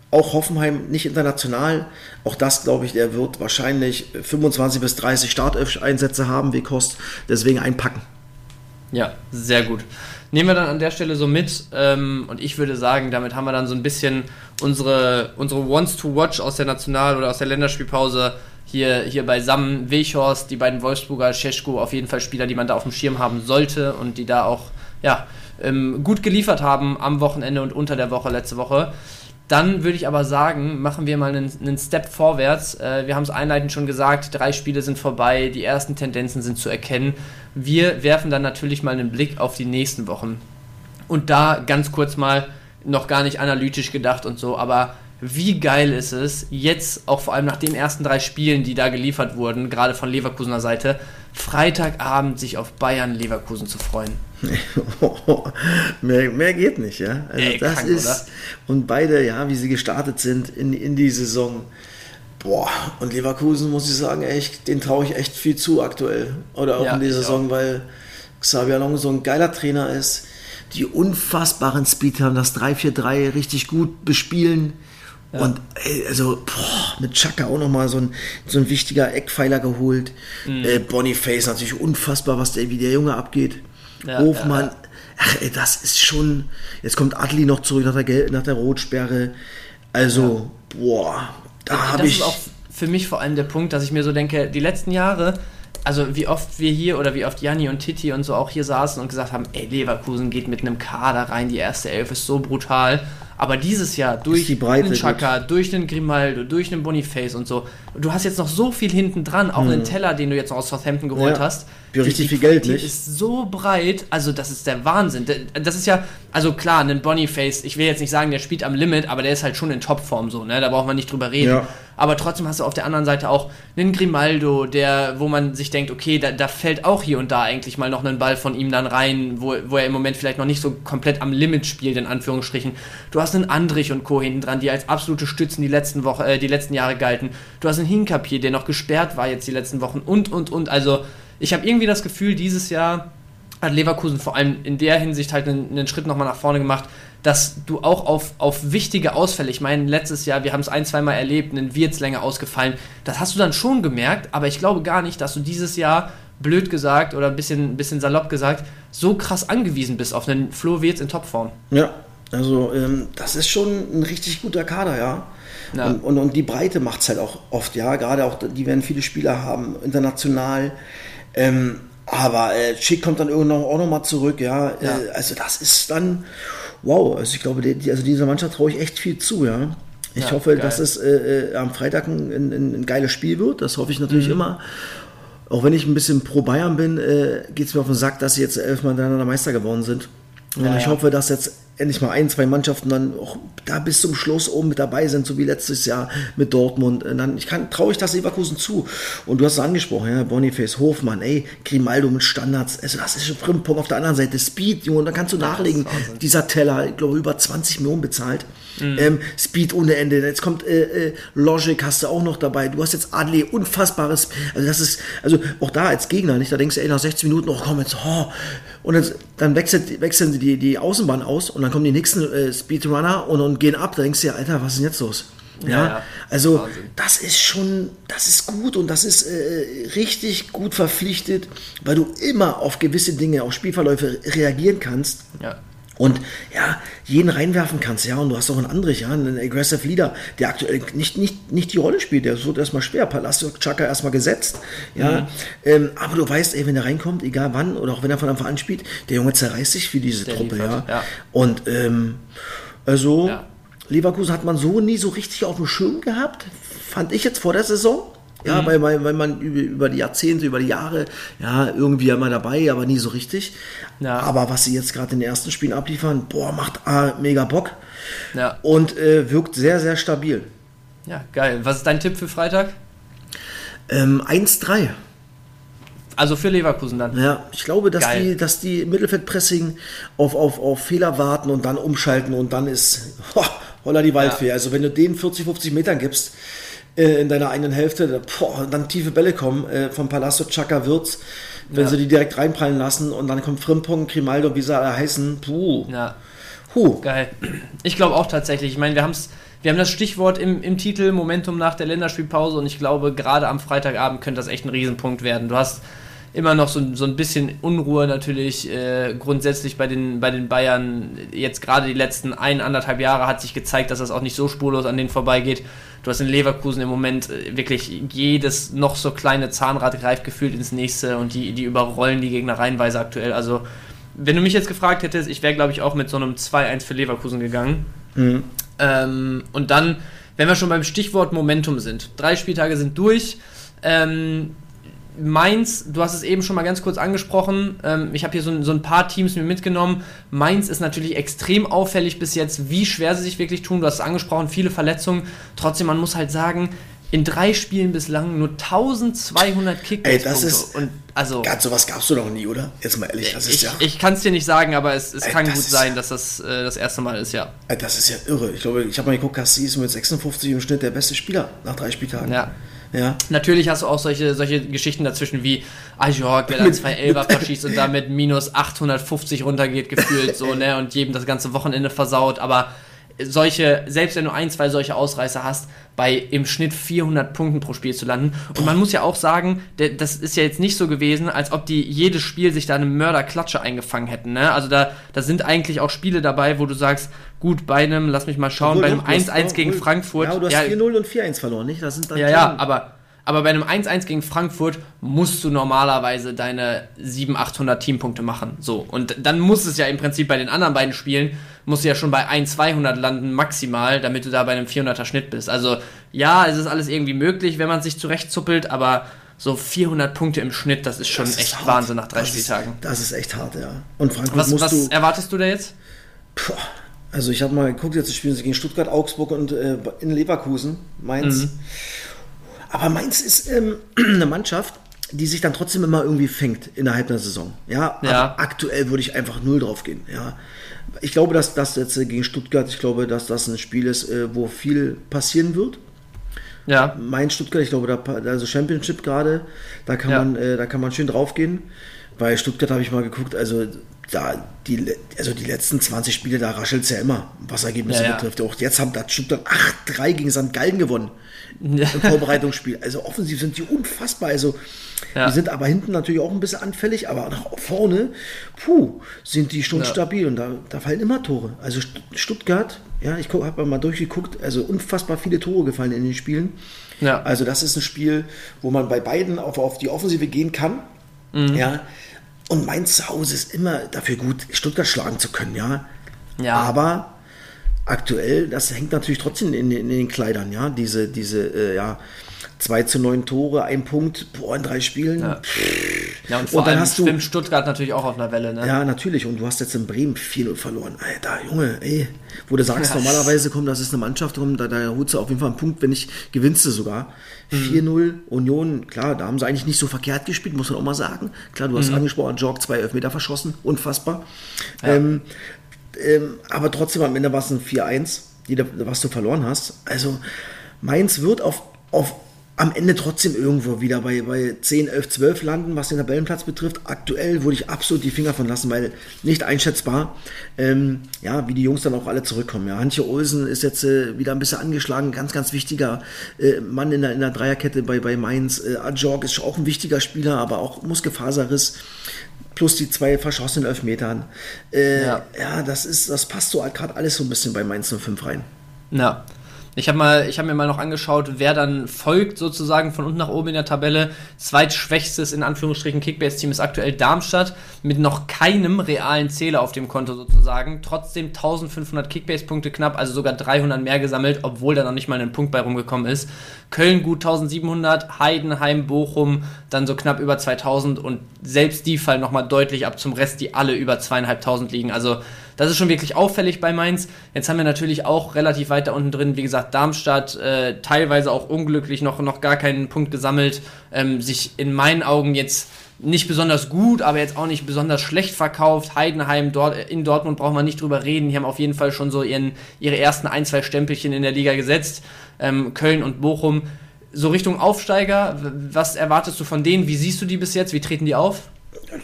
auch Hoffenheim nicht international. Auch das, glaube ich, der wird wahrscheinlich 25 bis 30 Startelf-Einsätze haben, Weghorst. Deswegen einpacken. Ja, sehr gut. Nehmen wir dann an der Stelle so mit ähm, und ich würde sagen, damit haben wir dann so ein bisschen unsere, unsere Wants to Watch aus der National- oder aus der Länderspielpause hier, hier beisammen. Wechhorst, die beiden Wolfsburger, Scheschko, auf jeden Fall Spieler, die man da auf dem Schirm haben sollte und die da auch ja, ähm, gut geliefert haben am Wochenende und unter der Woche, letzte Woche. Dann würde ich aber sagen, machen wir mal einen, einen Step vorwärts. Äh, wir haben es einleitend schon gesagt, drei Spiele sind vorbei, die ersten Tendenzen sind zu erkennen. Wir werfen dann natürlich mal einen Blick auf die nächsten Wochen. Und da ganz kurz mal, noch gar nicht analytisch gedacht und so, aber wie geil ist es, jetzt auch vor allem nach den ersten drei Spielen, die da geliefert wurden, gerade von Leverkusener Seite, Freitagabend sich auf Bayern Leverkusen zu freuen. *laughs* mehr, mehr geht nicht, ja. Also Ey, das krank, ist oder? und beide, ja, wie sie gestartet sind in, in die Saison. Boah, und Leverkusen muss ich sagen, echt, den traue ich echt viel zu aktuell. Oder auch Ja, in ich Saison, weil Xabi Alonso ein geiler Trainer ist, die unfassbaren Speed haben, das 3-4-3 richtig gut bespielen. Und ey, also boah, mit Chaka auch nochmal so ein, so ein wichtiger Eckpfeiler geholt. Mhm. Äh, Boniface natürlich unfassbar, was der, wie der Junge abgeht. Ja, Hofmann, ja, ach ey, das ist schon. Jetzt kommt Adli noch zurück nach der, Gel nach der Rotsperre. Also, boah, da habe das ich. ist auch für mich vor allem der Punkt, dass ich mir so denke, die letzten Jahre, also wie oft wir hier oder wie oft Janni und Titi und so auch hier saßen und gesagt haben, ey, Leverkusen geht mit einem Kader rein, die erste Elf ist so brutal. Aber dieses Jahr durch die den Chaka, durch den Grimaldo, durch den Boniface und so, du hast jetzt noch so viel hinten dran, auch einen Teller, den du jetzt aus Southampton geholt Mhm. Ja. hast. Für richtig viel Geld, die nicht? ist so breit, also das ist der Wahnsinn. Das ist ja, also klar, ein Boniface, ich will jetzt nicht sagen, der spielt am Limit, aber der ist halt schon in Topform so, ne? Da braucht man nicht drüber reden. Ja. Aber trotzdem hast du auf der anderen Seite auch einen Grimaldo, der, wo man sich denkt, okay, da, da fällt auch hier und da eigentlich mal noch ein Ball von ihm dann rein, wo, wo er im Moment vielleicht noch nicht so komplett am Limit spielt, in Anführungsstrichen. Du hast einen Andrich und Co. hinten dran, die als absolute Stützen die letzten Woche, äh, die letzten Jahre galten. Du hast einen Hinkapier, der noch gesperrt war jetzt die letzten Wochen und, und, und. Also, ich habe irgendwie das Gefühl, dieses Jahr hat Leverkusen vor allem in der Hinsicht halt einen, einen Schritt nochmal nach vorne gemacht, dass du auch auf, auf wichtige Ausfälle, ich meine, letztes Jahr, wir haben es ein, zweimal erlebt, ein Wirtz länger ausgefallen, das hast du dann schon gemerkt, aber ich glaube gar nicht, dass du dieses Jahr, blöd gesagt oder ein bisschen, ein bisschen salopp gesagt, so krass angewiesen bist auf einen Flo Wirtz in Topform. Ja, also ähm, das ist schon ein richtig guter Kader, ja. Ja. Und, und, und die Breite macht es halt auch oft, ja. Gerade auch, die werden viele Spieler haben, international. Ähm, aber äh, Schick kommt dann irgendwann auch nochmal zurück, ja. Ja. Äh, also das ist dann, wow, also ich glaube, die, die, also dieser Mannschaft traue ich echt viel zu, ja. Ich Ja, hoffe, geil. dass es äh, äh, am Freitag ein, ein, ein geiles Spiel wird. Das hoffe ich Mhm. natürlich immer. Auch wenn ich ein bisschen pro Bayern bin, äh, geht es mir auf den Sack, dass sie jetzt elfmal hintereinander Meister geworden sind. Und Ja, ich hoffe, dass jetzt endlich mal ein, zwei Mannschaften dann auch da bis zum Schluss oben mit dabei sind, so wie letztes Jahr mit Dortmund. Und dann, ich kann, traue ich das Leverkusen zu. Und du hast es angesprochen, ja, Boniface, Hofmann, ey, Grimaldo mit Standards. Also das ist schon Frimpong auf der anderen Seite. Speed, Junge, und dann kannst du nachlegen. Dieser Teller, ich glaube, über 20 Millionen bezahlt. Mhm. Ähm, Speed ohne Ende. Jetzt kommt äh, äh, Logic, hast du auch noch dabei. Du hast jetzt Adli, unfassbares. Also das ist, also auch da als Gegner, nicht? Da denkst du, ey, nach 60 Minuten, oh komm jetzt, oh. Und jetzt, dann wechselt, wechseln sie die, die Außenbahn aus und dann kommen die nächsten äh, Speedrunner und, und gehen ab. Da denkst du ja, Alter, was ist denn jetzt los? Ja, Ja, ja. also Wahnsinn. das ist schon, das ist gut und das ist äh, richtig gut verpflichtet, weil du immer auf gewisse Dinge, auf Spielverläufe reagieren kannst. Ja. Und ja, jeden reinwerfen kannst, ja, und du hast auch einen Andrich, ja, einen Aggressive Leader, der aktuell nicht, nicht, nicht die Rolle spielt, der wird erstmal schwer. Palacio Chaka erstmal gesetzt, ja. Mhm. Ähm, aber du weißt, ey, wenn er reinkommt, egal wann, oder auch wenn er von Anfang an spielt, der Junge zerreißt sich für diese Der Truppe, liefert, ja. ja. Und ähm, also, Ja. Leverkusen hat man so nie so richtig auf dem Schirm gehabt, fand ich jetzt vor der Saison. Mhm. Ja, weil, weil, weil man über, über die Jahrzehnte, über die Jahre, ja, irgendwie immer dabei, aber nie so richtig. Ja. Aber was sie jetzt gerade in den ersten Spielen abliefern, boah, macht ah, mega Bock Ja. und äh, wirkt sehr, sehr stabil. ja, geil. Was ist dein Tipp für Freitag? Ähm, 1-3. Also für Leverkusen dann. Ja, ich glaube, dass Geil. die, dass die Mittelfeldpressing auf, auf, auf Fehler warten und dann umschalten und dann ist ho, *laughs* holla die Waldfee. Ja. Also wenn du denen 40, 50 Metern gibst äh, in deiner eigenen Hälfte, boah, dann tiefe Bälle kommen äh, von Palazzo, Chaka, Wirtz, wenn Ja. sie die direkt reinprallen lassen und dann kommt Frimpong, Grimaldo, wie sie alle heißen, puh, Ja. huh. Geil. Ich glaube auch tatsächlich. Ich meine, wir, haben's, wir haben das Stichwort im, im Titel Momentum nach der Länderspielpause und ich glaube, gerade am Freitagabend könnte das echt ein Riesenpunkt werden. Du hast immer noch so, so ein bisschen Unruhe natürlich äh, grundsätzlich bei den, bei den Bayern. Jetzt gerade die letzten ein, anderthalb Jahre hat sich gezeigt, dass das auch nicht so spurlos an denen vorbeigeht. Du hast in Leverkusen im Moment äh, wirklich jedes noch so kleine Zahnrad greift gefühlt ins nächste und die, die überrollen die Gegner reihenweise aktuell. Also wenn du mich jetzt gefragt hättest, ich wäre, glaube ich, auch mit so einem 2-1 für Leverkusen gegangen. Ähm, und dann, wenn wir schon beim Stichwort Momentum sind, drei Spieltage sind durch. Ähm, Mainz, du hast es eben schon mal ganz kurz angesprochen. Ähm, ich habe hier so, so, ein paar Teams mir mitgenommen. Mainz ist natürlich extrem auffällig bis jetzt, wie schwer sie sich wirklich tun. Du hast es angesprochen, viele Verletzungen. Trotzdem, man muss halt sagen, in drei Spielen bislang nur 1200 Kickbacks. Ey, das ist. Und also, Gott, sowas gab's du noch nie, oder? Jetzt mal ehrlich, das ich, ist ja. Ich kann es dir nicht sagen, aber es, es Ey, kann gut sein, dass das äh, das erste Mal ist, ja. Ey, das ist ja irre. Ich glaube, ich habe mal geguckt, Cassie ist mit 56 im Schnitt der beste Spieler nach drei Spieltagen. Ja. Ja. Natürlich hast du auch solche, solche Geschichten dazwischen wie Ajorg, der dann zwei Elber verschießt und damit minus 850 runtergeht, gefühlt so, ne, und jedem das ganze Wochenende versaut, aber solche, selbst wenn du ein, zwei solche Ausreißer hast, bei im Schnitt 400 Punkten pro Spiel zu landen. Und man muss ja auch sagen, das ist ja jetzt nicht so gewesen, als ob die jedes Spiel sich da eine Mörderklatsche eingefangen hätten. Ne? Also da, da sind eigentlich auch Spiele dabei, wo du sagst, gut, bei einem, lass mich mal schauen, Obwohl, bei einem 1-1 gegen Frankfurt. Ja, du hast ja, 4-0 und 4-1 verloren, nicht? Das sind dann ja, ja, aber aber bei einem 1-1 gegen Frankfurt musst du normalerweise deine 700, 800 Teampunkte machen. So. Und dann muss es ja im Prinzip bei den anderen beiden Spielen, musst du ja schon bei 1, 200 landen maximal, damit du da bei einem 400er Schnitt bist. Also ja, es ist alles irgendwie möglich, wenn man sich zurechtzuppelt, aber so 400 Punkte im Schnitt, das ist schon das echt ist Wahnsinn nach drei das Spieltagen. Ist, das ist echt hart, ja. Und Frankfurt was, musst was du, erwartest du da jetzt? Puh, also ich habe mal geguckt, jetzt spielen sie gegen Stuttgart, Augsburg und äh, in Leverkusen, Mainz. Mhm. Aber Mainz ist ähm, *clears throat* eine Mannschaft, die sich dann trotzdem immer irgendwie fängt innerhalb der Saison. Ja, ja. aktuell würde ich einfach null drauf gehen. Ja, ich glaube, dass das jetzt gegen Stuttgart, ich glaube, dass das ein Spiel ist, äh, wo viel passieren wird. Ja. Mein Stuttgart, ich glaube, da, also Championship gerade, da kann ja. man, äh, da kann man schön draufgehen. Bei Stuttgart habe ich mal geguckt, also da die, also die letzten 20 Spiele, da raschelt es ja immer, was Ergebnisse ja, betrifft. Auch jetzt haben da Stuttgart 8-3 gegen St. Gallen gewonnen ja. im Vorbereitungsspiel. Also offensiv sind die unfassbar. Also ja. die sind aber hinten natürlich auch ein bisschen anfällig, aber nach vorne, puh, sind die schon ja. stabil und da, da fallen immer Tore. Also Stuttgart, ja, ich habe mal durchgeguckt, also unfassbar viele Tore gefallen in den Spielen. Ja. Also das ist ein Spiel, wo man bei beiden auf, auf die Offensive gehen kann. Mhm. Ja. Und mein Zuhause ist immer dafür gut, Stuttgart schlagen zu können, ja. Ja. Aber aktuell, das hängt natürlich trotzdem in, in den Kleidern, ja, diese, diese, äh, ja, 2 zu 9 Tore, ein Punkt, boah, in drei Spielen. Ja, ja und vor und dann allem hast du, Stuttgart natürlich auch auf einer Welle, ne? Ja, natürlich. Und du hast jetzt in Bremen 4-0 verloren. Alter, Junge, ey. Wo du sagst, ja. *laughs* normalerweise kommt, das ist eine Mannschaft rum, da, da holst du auf jeden Fall einen Punkt, wenn nicht gewinnst du sogar. Mhm. 4-0, Union, klar, da haben sie eigentlich nicht so verkehrt gespielt, muss man auch mal sagen. Klar, du hast mhm. angesprochen, Jorg zwei Elfmeter verschossen, unfassbar. Ja. Ähm, ähm, aber trotzdem am Ende war es ein 4-1, was du verloren hast. Also Mainz wird auf, auf am Ende trotzdem irgendwo wieder bei, bei 10, 11, 12 landen, was den Tabellenplatz betrifft. Aktuell würde ich absolut die Finger von lassen, weil nicht einschätzbar, ähm, ja, wie die Jungs dann auch alle zurückkommen. Ja, Antje Olsen ist jetzt äh, wieder ein bisschen angeschlagen, ganz, ganz wichtiger äh, Mann in der, in der Dreierkette bei, bei Mainz. Äh, Ajorg ist auch ein wichtiger Spieler, aber auch Muskelfaserriss plus die zwei verschossenen Elfmetern. Äh, ja. ja, das ist, das passt so gerade alles so ein bisschen bei Mainz 05 rein. Ja. Ich habe mal, mir mal noch angeschaut, wer dann folgt sozusagen von unten nach oben in der Tabelle. Zweitschwächstes in Anführungsstrichen Kickbase-Team ist aktuell Darmstadt mit noch keinem realen Zähler auf dem Konto sozusagen. Trotzdem 1500 Kickbase-Punkte knapp, also sogar 300 mehr gesammelt, obwohl da noch nicht mal ein Punkt bei rumgekommen ist. Köln gut 1700, Heidenheim, Bochum dann so knapp über 2000 und selbst die fallen nochmal deutlich ab zum Rest, die alle über zweieinhalbtausend liegen. Also das ist schon wirklich auffällig bei Mainz. Jetzt haben wir natürlich auch relativ weit da unten drin, wie gesagt, Darmstadt, äh, teilweise auch unglücklich noch, noch gar keinen Punkt gesammelt, ähm, sich in meinen Augen jetzt nicht besonders gut, aber jetzt auch nicht besonders schlecht verkauft. Heidenheim dort, in Dortmund braucht man nicht drüber reden. Die haben auf jeden Fall schon so ihren, ihre ersten ein, zwei Stempelchen in der Liga gesetzt. Ähm, Köln und Bochum. So Richtung Aufsteiger, was erwartest du von denen? Wie siehst du die bis jetzt? Wie treten die auf?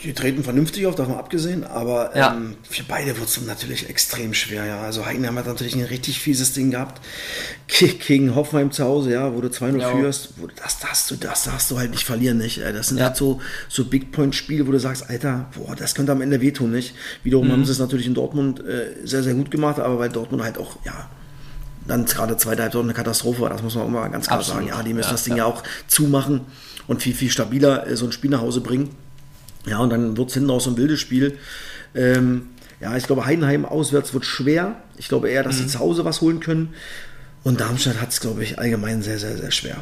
Die treten vernünftig auf, davon abgesehen, aber ja. ähm, für beide wird es natürlich extrem schwer. Ja. Also Heidenheim hat natürlich ein richtig fieses Ding gehabt gegen Hoffenheim zu Hause, ja, wo du 2-0 ja. führst. Wo, das, darfst du, das darfst du halt nicht verlieren, nicht? Das sind ja. halt so, so Big Point-Spiele, wo du sagst, Alter, boah, das könnte am Ende wehtun, nicht? Wiederum mhm. haben sie es natürlich in Dortmund äh, sehr, sehr gut gemacht, aber weil Dortmund halt auch, ja, dann gerade zweite Halbzeit eine Katastrophe war, das muss man auch mal ganz klar Absolut. sagen. Ja, die müssen das Ding ja auch zumachen und viel, viel stabiler äh, so ein Spiel nach Hause bringen. Ja, und dann wird es hinten auch so ein wildes Spiel. Ähm, ja, ich glaube, Heidenheim auswärts wird schwer. Ich glaube eher, dass mhm. sie zu Hause was holen können. Und Darmstadt hat es, glaube ich, allgemein sehr, sehr, sehr schwer.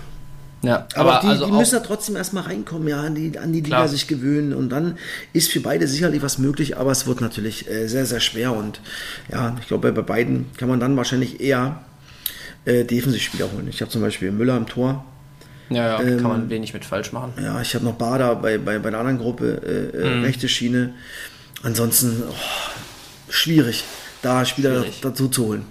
Ja, aber, aber die, also die müssen ja trotzdem erstmal reinkommen, ja, an die, an die Liga sich gewöhnen und dann ist für beide sicherlich was möglich, aber es wird natürlich äh, sehr, sehr schwer und ja, ich glaube, bei beiden kann man dann wahrscheinlich eher äh, Defensivspieler holen. Ich habe zum Beispiel Müller im Tor, Ja, ja ähm, kann man wenig mit falsch machen. ja, ich habe noch Bader bei, bei, bei der anderen Gruppe, äh, äh, Mhm. rechte Schiene. Ansonsten oh, schwierig, da Spieler Schwierig. dazu zu holen.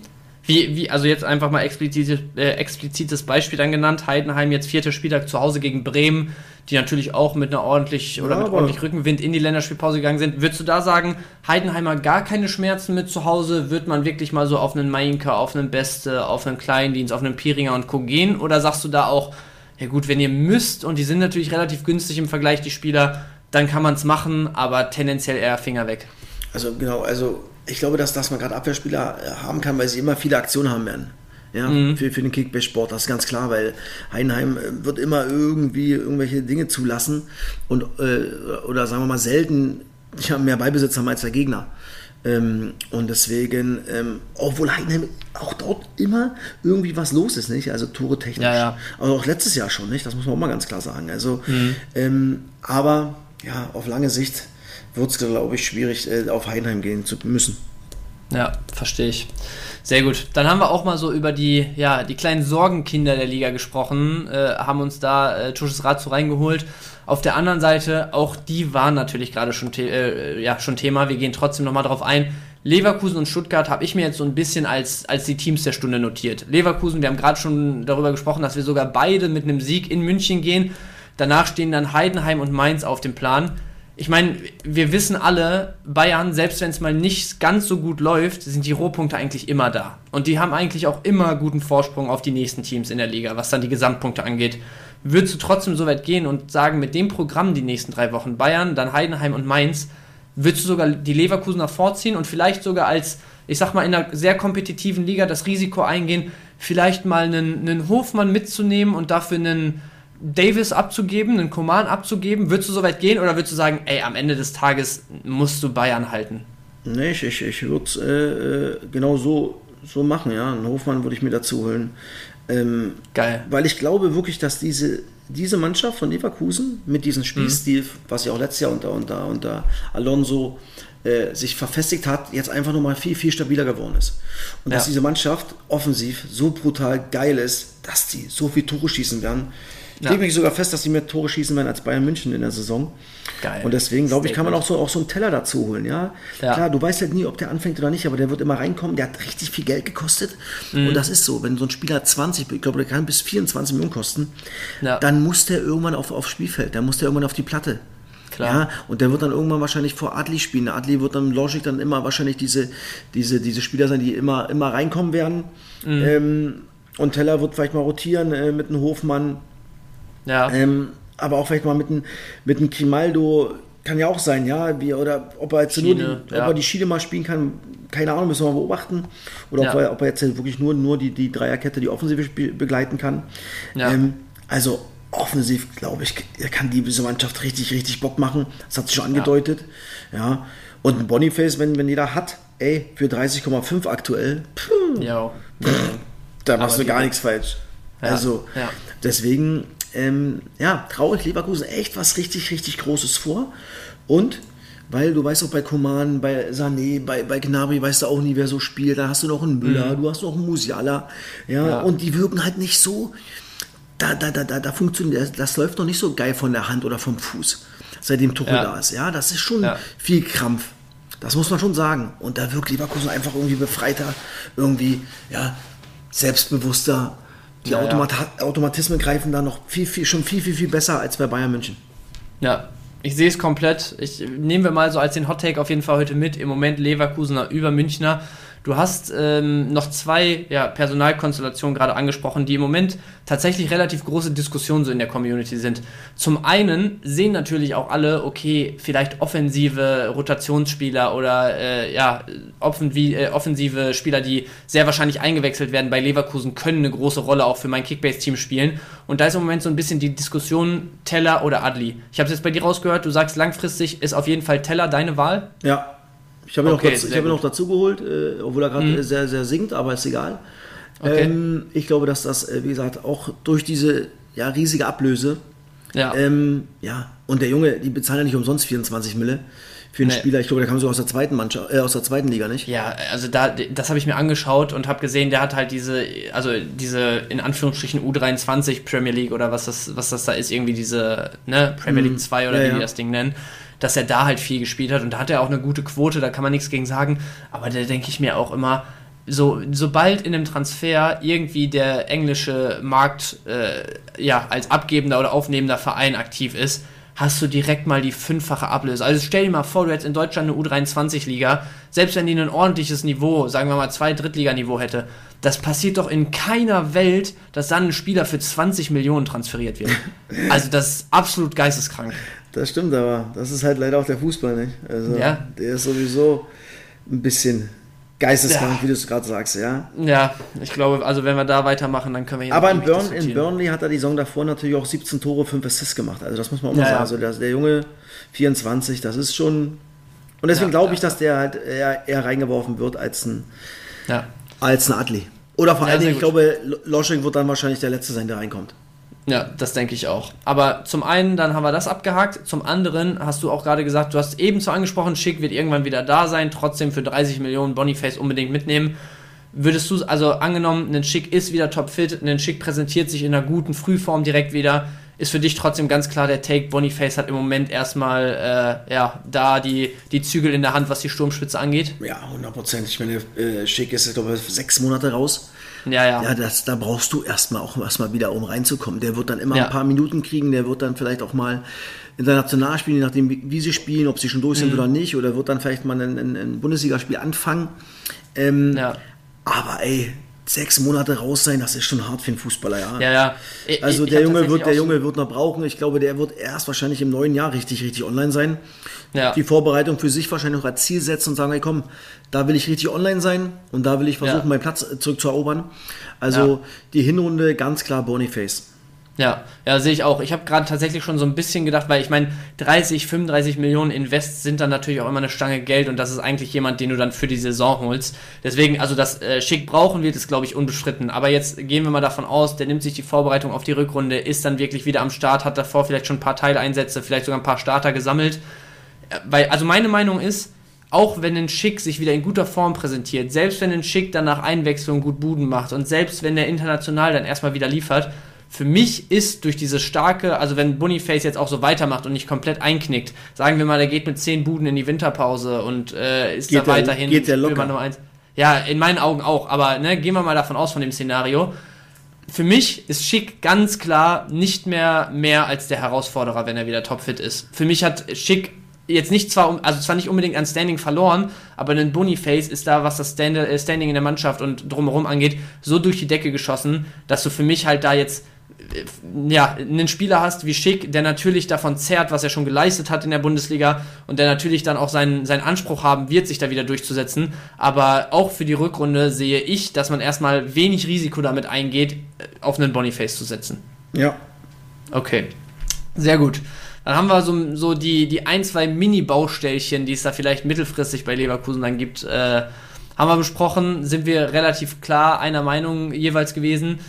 Wie, wie, also jetzt einfach mal explizit, äh, explizites Beispiel dann genannt. Heidenheim jetzt vierter Spieltag zu Hause gegen Bremen, die natürlich auch mit einer ordentlich oder Ja, mit ordentlich Rückenwind in die Länderspielpause gegangen sind. Würdest du da sagen, Heidenheimer gar keine Schmerzen mit zu Hause? Wird man wirklich mal so auf einen Mainka, auf einen Beste, auf einen Kleindienst, auf einen Piringer und Co. gehen? Oder sagst du da auch, ja gut, wenn ihr müsst, und die sind natürlich relativ günstig im Vergleich, die Spieler, dann kann man es machen, aber tendenziell eher Finger weg. Also genau, also ich glaube, dass, dass man gerade Abwehrspieler äh, haben kann, weil sie immer viele Aktionen haben werden. Ja, Mhm. für, für den Kickbase-Sport, das ist ganz klar, weil Heidenheim äh, wird immer irgendwie irgendwelche Dinge zulassen und äh, oder sagen wir mal selten die haben mehr Ballbesitz haben als der Gegner. Ähm, und deswegen, ähm, obwohl Heidenheim auch dort immer irgendwie was los ist, nicht? Also Tore technisch. Ja, ja. Also auch letztes Jahr schon, nicht? Das muss man auch mal ganz klar sagen. Also, ähm, aber ja, auf lange Sicht wird es, glaube ich, schwierig, äh, auf Heidenheim gehen zu müssen. Ja, verstehe ich. Sehr gut. Dann haben wir auch mal so über die, ja, die kleinen Sorgenkinder der Liga gesprochen, äh, haben uns da äh, Tusches Rat zu reingeholt. Auf der anderen Seite, auch die waren natürlich gerade schon, äh, ja, schon Thema. Wir gehen trotzdem nochmal drauf ein. Leverkusen und Stuttgart habe ich mir jetzt so ein bisschen als, als die Teams der Stunde notiert. Leverkusen, wir haben gerade schon darüber gesprochen, dass wir sogar beide mit einem Sieg in München gehen. Danach stehen dann Heidenheim und Mainz auf dem Plan ich meine, wir wissen alle, Bayern, selbst wenn es mal nicht ganz so gut läuft, sind die Rohpunkte eigentlich immer da. Und die haben eigentlich auch immer guten Vorsprung auf die nächsten Teams in der Liga, was dann die Gesamtpunkte angeht. Würdest du trotzdem so weit gehen und sagen, mit dem Programm die nächsten drei Wochen, Bayern, dann Heidenheim und Mainz, würdest du sogar die Leverkusener vorziehen und vielleicht sogar als, ich sag mal, in einer sehr kompetitiven Liga das Risiko eingehen, vielleicht mal einen, einen Hofmann mitzunehmen und dafür einen Davis abzugeben, einen Coman abzugeben? Würdest du so weit gehen oder würdest du sagen, ey, am Ende des Tages musst du Bayern halten? Nee, ich, ich, ich würde es äh, äh, genau so, so machen, ja. Einen Hofmann würde ich mir dazu holen. Ähm, Geil. weil ich glaube wirklich, dass diese, diese Mannschaft von Leverkusen mit diesem Spielstil, was ja auch letztes Jahr unter, unter, unter Alonso äh, sich verfestigt hat, jetzt einfach nochmal viel, viel stabiler geworden ist. Und dass Ja. diese Mannschaft offensiv so brutal geil ist, dass die so viel Tore schießen werden. Ich Ja. lege mich sogar fest, dass die mehr Tore schießen werden als Bayern München in der Saison. Geil. Und deswegen, glaube ich, kann man auch so, auch so einen Teller dazu holen, ja? Ja. Klar, du weißt halt nie, ob der anfängt oder nicht, aber der wird immer reinkommen. Der hat richtig viel Geld gekostet. Mhm. Und das ist so, wenn so ein Spieler 20, ich glaube, der kann bis 24 Millionen kosten, Ja. dann muss der irgendwann auf, aufs Spielfeld, dann muss der irgendwann auf die Platte. Klar. Ja, und der wird dann irgendwann wahrscheinlich vor Adli spielen. Adli wird dann Logic dann immer wahrscheinlich diese, diese, diese Spieler sein, die immer, immer reinkommen werden. Mhm. Ähm, und Teller wird vielleicht mal rotieren äh, mit einem Hofmann. Ja. Ähm, aber auch vielleicht mal mit einem mit einem Grimaldo kann ja auch sein, ja, wie, oder ob er jetzt nur die, Schiene, ja. ob er die Schiene mal spielen kann, keine Ahnung, müssen wir mal beobachten. Oder ob, Ja. er, ob er jetzt wirklich nur, nur die, die Dreierkette, die Offensive begleiten kann. Ja. Ähm, also offensiv, glaube ich, kann diese Mannschaft richtig, richtig Bock machen. Das hat sich schon angedeutet. Ja. Und ein Boniface, wenn, wenn jeder hat, ey, für 30,5 aktuell, puh, Jo. da machst Aber du gar die- nichts falsch. Also, deswegen, ähm, ja, traue ich Leverkusen echt was richtig, richtig Großes vor. Und, weil du weißt auch bei Koman, bei Sané, bei, bei Gnabry weißt du auch nie, wer so spielt. Da hast du noch einen Müller, du hast noch einen Musiala. Ja, Mhm. Ja. und die wirken halt nicht so, da, da, da, da, da funktioniert, das, das läuft noch nicht so geil von der Hand oder vom Fuß, seitdem Tuchel Ja. da ist. Ja, das ist schon Ja. viel Krampf. Das muss man schon sagen. Und da wirkt Leverkusen einfach irgendwie befreiter, irgendwie, ja, selbstbewusster. Die Ja, ja. Automat Automatismen greifen da noch viel, viel, schon viel, viel, viel besser als bei Bayern München. Ja, ich sehe es komplett. Ich nehmen wir mal so als den Hot Take auf jeden Fall heute mit. Im Moment Leverkusener über Münchner. Du hast ähm, noch zwei ja, Personalkonstellationen gerade angesprochen, die im Moment tatsächlich relativ große Diskussionen so in der Community sind. Zum einen sehen natürlich auch alle, okay, vielleicht offensive Rotationsspieler oder äh, ja, offenvi- äh, offensive Spieler, die sehr wahrscheinlich eingewechselt werden bei Leverkusen, können eine große Rolle auch für mein Kickbase-Team spielen. Und da ist im Moment so ein bisschen die Diskussion Teller oder Adli. Ich habe es jetzt bei dir rausgehört, du sagst langfristig ist auf jeden Fall Teller deine Wahl. Ja. Ich habe ihn Okay, noch, dazu, ich habe ihn noch dazu geholt, äh, obwohl er gerade äh, sehr, sehr singt, aber ist egal. Okay. Ähm, ich glaube, dass das, äh, wie gesagt, auch durch diese ja, riesige Ablöse. Ja. Ähm, ja, und der Junge, die bezahlen ja nicht umsonst 24 Mille für einen Nee. Spieler. Ich glaube, der kam so aus der zweiten Mannschaft, äh, aus der zweiten Liga, nicht? Ja, also da, das habe ich mir angeschaut und habe gesehen, der hat halt diese, also diese in Anführungsstrichen U23 Premier League oder was das, was das da ist, irgendwie diese, ne, Premier League 2 oder Mhm. Ja, wie die ja. das Ding nennen, dass er da halt viel gespielt hat und da hat er auch eine gute Quote, da kann man nichts gegen sagen, aber da denke ich mir auch immer, so, sobald in einem Transfer irgendwie der englische Markt äh, ja, als abgebender oder aufnehmender Verein aktiv ist, hast du direkt mal die fünffache Ablöse. Also stell dir mal vor, du hättest in Deutschland eine U23-Liga, selbst wenn die ein ordentliches Niveau, sagen wir mal zwei Drittliganiveau hätte, das passiert doch in keiner Welt, dass dann ein Spieler für 20 Millionen transferiert wird. *laughs* Also das ist absolut geisteskrank. Das stimmt, aber das ist halt leider auch der Fußball, nicht? Also, Ja. der ist sowieso ein bisschen geisteskrank, Ja. wie du es gerade sagst, ja. Ja, ich glaube, also wenn wir da weitermachen, dann können wir hier Aber in, Burn, in. Burnley hat er die Saison davor natürlich auch 17 Tore, 5 Assists gemacht. Also das muss man auch mal Ja, sagen. Also der, der Junge 24, das ist schon. Und deswegen glaube ich, dass der halt eher, eher reingeworfen wird als ein, als ein Adli. Oder vor allen Dingen, ich glaube, Losching wird dann wahrscheinlich der Letzte sein, der reinkommt. Ja, das denke ich auch. Aber zum einen, dann haben wir das abgehakt. Zum anderen hast du auch gerade gesagt, du hast eben so angesprochen, Schick wird irgendwann wieder da sein, trotzdem für 30 Millionen Boniface unbedingt mitnehmen. Würdest du, also angenommen, ein Schick ist wieder topfit, ein Schick präsentiert sich in einer guten Frühform direkt wieder, ist für dich trotzdem ganz klar der Take, Boniface hat im Moment erstmal, äh, ja, da die, die Zügel in der Hand, was die Sturmspitze angeht. Ja, 100 Prozent. Ich meine, äh, Schick ist, glaube ich, sechs Monate raus. Ja, ja. Ja, das, da brauchst du erstmal auch erstmal wieder, um reinzukommen. Der wird dann immer Ja. ein paar Minuten kriegen, der wird dann vielleicht auch mal international spielen, je nachdem, wie, wie sie spielen, ob sie schon durch Mhm. sind oder nicht, oder wird dann vielleicht mal ein, ein, ein Bundesligaspiel anfangen. Ähm, ja. Aber ey, sechs Monate raus sein, das ist schon hart für einen Fußballer, ja. Ja, ja. Ich- Also der Junge wird, der so- Junge wird noch brauchen. Ich glaube, der wird erst wahrscheinlich im neuen Jahr richtig, richtig online sein. Ja. Die Vorbereitung für sich wahrscheinlich noch als Ziel setzen und sagen, hey komm, da will ich richtig online sein und da will ich versuchen, Ja. meinen Platz äh, zurückzuerobern. Also Ja. die Hinrunde ganz klar Boniface. Ja, ja, sehe ich auch. Ich habe gerade tatsächlich schon so ein bisschen gedacht, weil ich meine, 30, 35 Millionen Invest sind dann natürlich auch immer eine Stange Geld und das ist eigentlich jemand, den du dann für die Saison holst. Deswegen, also das äh, Schick brauchen wird, ist glaube ich unbestritten. Aber jetzt gehen wir mal davon aus, der nimmt sich die Vorbereitung auf die Rückrunde, ist dann wirklich wieder am Start, hat davor vielleicht schon ein paar Teileinsätze, vielleicht sogar ein paar Starter gesammelt. Äh, Weil, also meine Meinung ist, auch wenn ein Schick sich wieder in guter Form präsentiert, selbst wenn ein Schick dann nach Einwechslung gut Buden macht und selbst wenn der international dann erstmal wieder liefert, für mich ist durch diese starke, also wenn Boniface jetzt auch so weitermacht und nicht komplett einknickt, sagen wir mal, der geht mit 10 Buden in die Winterpause und äh, ist Geht da der- weiterhin geht der locker. Nummer eins. Ja, in meinen Augen auch, aber ne, gehen wir mal davon aus von dem Szenario. Für mich ist Schick ganz klar nicht mehr mehr als der Herausforderer, wenn er wieder topfit ist. Für mich hat Schick jetzt nicht zwar, also zwar nicht unbedingt an Standing verloren, aber ein Boniface ist da, was das äh, Standing in der Mannschaft und drumherum angeht, so durch die Decke geschossen, dass du für mich halt da jetzt ja, einen Spieler hast wie Schick, der natürlich davon zerrt, was er schon geleistet hat in der Bundesliga und der natürlich dann auch seinen, seinen Anspruch haben wird, sich da wieder durchzusetzen. Aber auch für die Rückrunde sehe ich, dass man erstmal wenig Risiko damit eingeht, äh, auf einen Boniface zu setzen. Ja. Okay, sehr gut. Dann haben wir so, so die, die ein, zwei Mini-Baustellchen, die es da vielleicht mittelfristig bei Leverkusen dann gibt, äh, haben wir besprochen, sind wir relativ klar einer Meinung jeweils gewesen.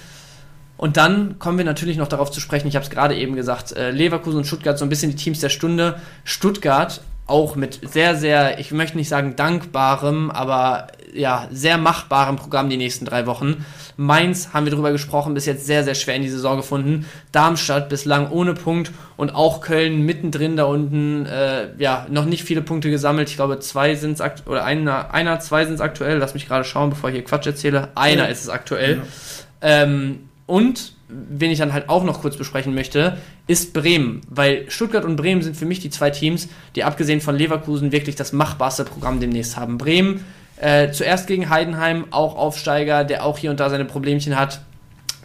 Und dann kommen wir natürlich noch darauf zu sprechen, ich habe es gerade eben gesagt, äh, Leverkusen und Stuttgart so ein bisschen die Teams der Stunde. Stuttgart auch mit sehr, sehr, ich möchte nicht sagen dankbarem, aber ja, sehr machbarem Programm die nächsten drei Wochen. Mainz haben wir drüber gesprochen, bis jetzt sehr, sehr schwer in die Saison gefunden. Darmstadt bislang ohne Punkt und auch Köln mittendrin da unten, äh, ja, noch nicht viele Punkte gesammelt. Ich glaube, zwei sind es aktuell, oder einer, einer, zwei sind es aktuell. Lass mich gerade schauen, bevor ich hier Quatsch erzähle. Einer Ja. ist es aktuell. Ja. Ähm, und wen ich dann halt auch noch kurz besprechen möchte, ist Bremen. Weil Stuttgart und Bremen sind für mich die zwei Teams, die abgesehen von Leverkusen wirklich das machbarste Programm demnächst haben. Bremen äh, zuerst gegen Heidenheim, auch Aufsteiger, der auch hier und da seine Problemchen hat.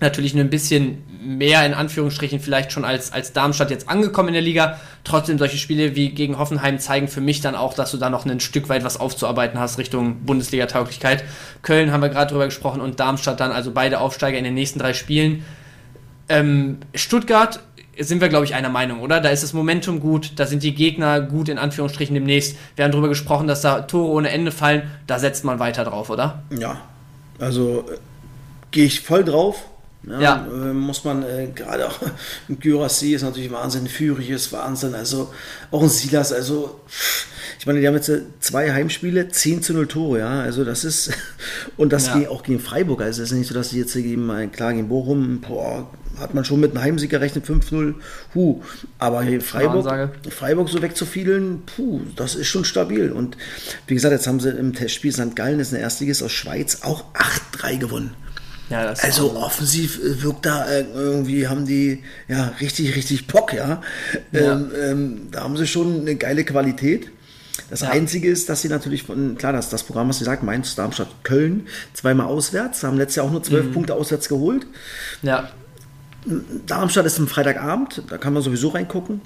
Natürlich nur ein bisschen mehr in Anführungsstrichen vielleicht schon als, als Darmstadt jetzt angekommen in der Liga. Trotzdem solche Spiele wie gegen Hoffenheim zeigen für mich dann auch, dass du da noch ein Stück weit was aufzuarbeiten hast Richtung Bundesliga-Tauglichkeit. Köln haben wir gerade drüber gesprochen und Darmstadt dann, also beide Aufsteiger in den nächsten drei Spielen. Ähm, Stuttgart sind wir, glaube ich, einer Meinung, oder? Da ist das Momentum gut, da sind die Gegner gut in Anführungsstrichen demnächst. Wir haben darüber gesprochen, dass da Tore ohne Ende fallen. Da setzt man weiter drauf, oder? Ja. Also äh, gehe ich voll drauf. Ja, Ja. Äh, muss man äh, gerade auch *laughs* ein Gyrassi ist natürlich Wahnsinn, Fürich ist Wahnsinn, also auch ein Silas, also ich meine, die haben jetzt äh, zwei Heimspiele, 10 zu 0 Tore, ja, also das ist *laughs* und das Ja. auch gegen Freiburg, also es ist nicht so, dass sie jetzt hier gegen, äh, klar gegen Bochum, boah, hat man schon mit einem Heimsieg gerechnet, 5-0, hu, aber hier Freiburg. Freiburg so wegzufielen, puh, das ist schon stabil und wie gesagt, jetzt haben sie im Testspiel St. Gallen, das ist ein Erstliges aus Schweiz, auch 8-3 gewonnen. Ja, Also auch- offensiv äh, wirkt da äh, irgendwie, haben die ja richtig, richtig Bock, ja. Ja. Ähm, ähm, da haben sie schon eine geile Qualität. Das Ja. Einzige ist, dass sie natürlich von, klar, das, das Programm, was sie sagt, Mainz, Darmstadt, Köln, zweimal auswärts, haben letztes Jahr auch nur zwölf Punkte auswärts geholt. ja, Darmstadt ist am Freitagabend, da kann man sowieso reingucken.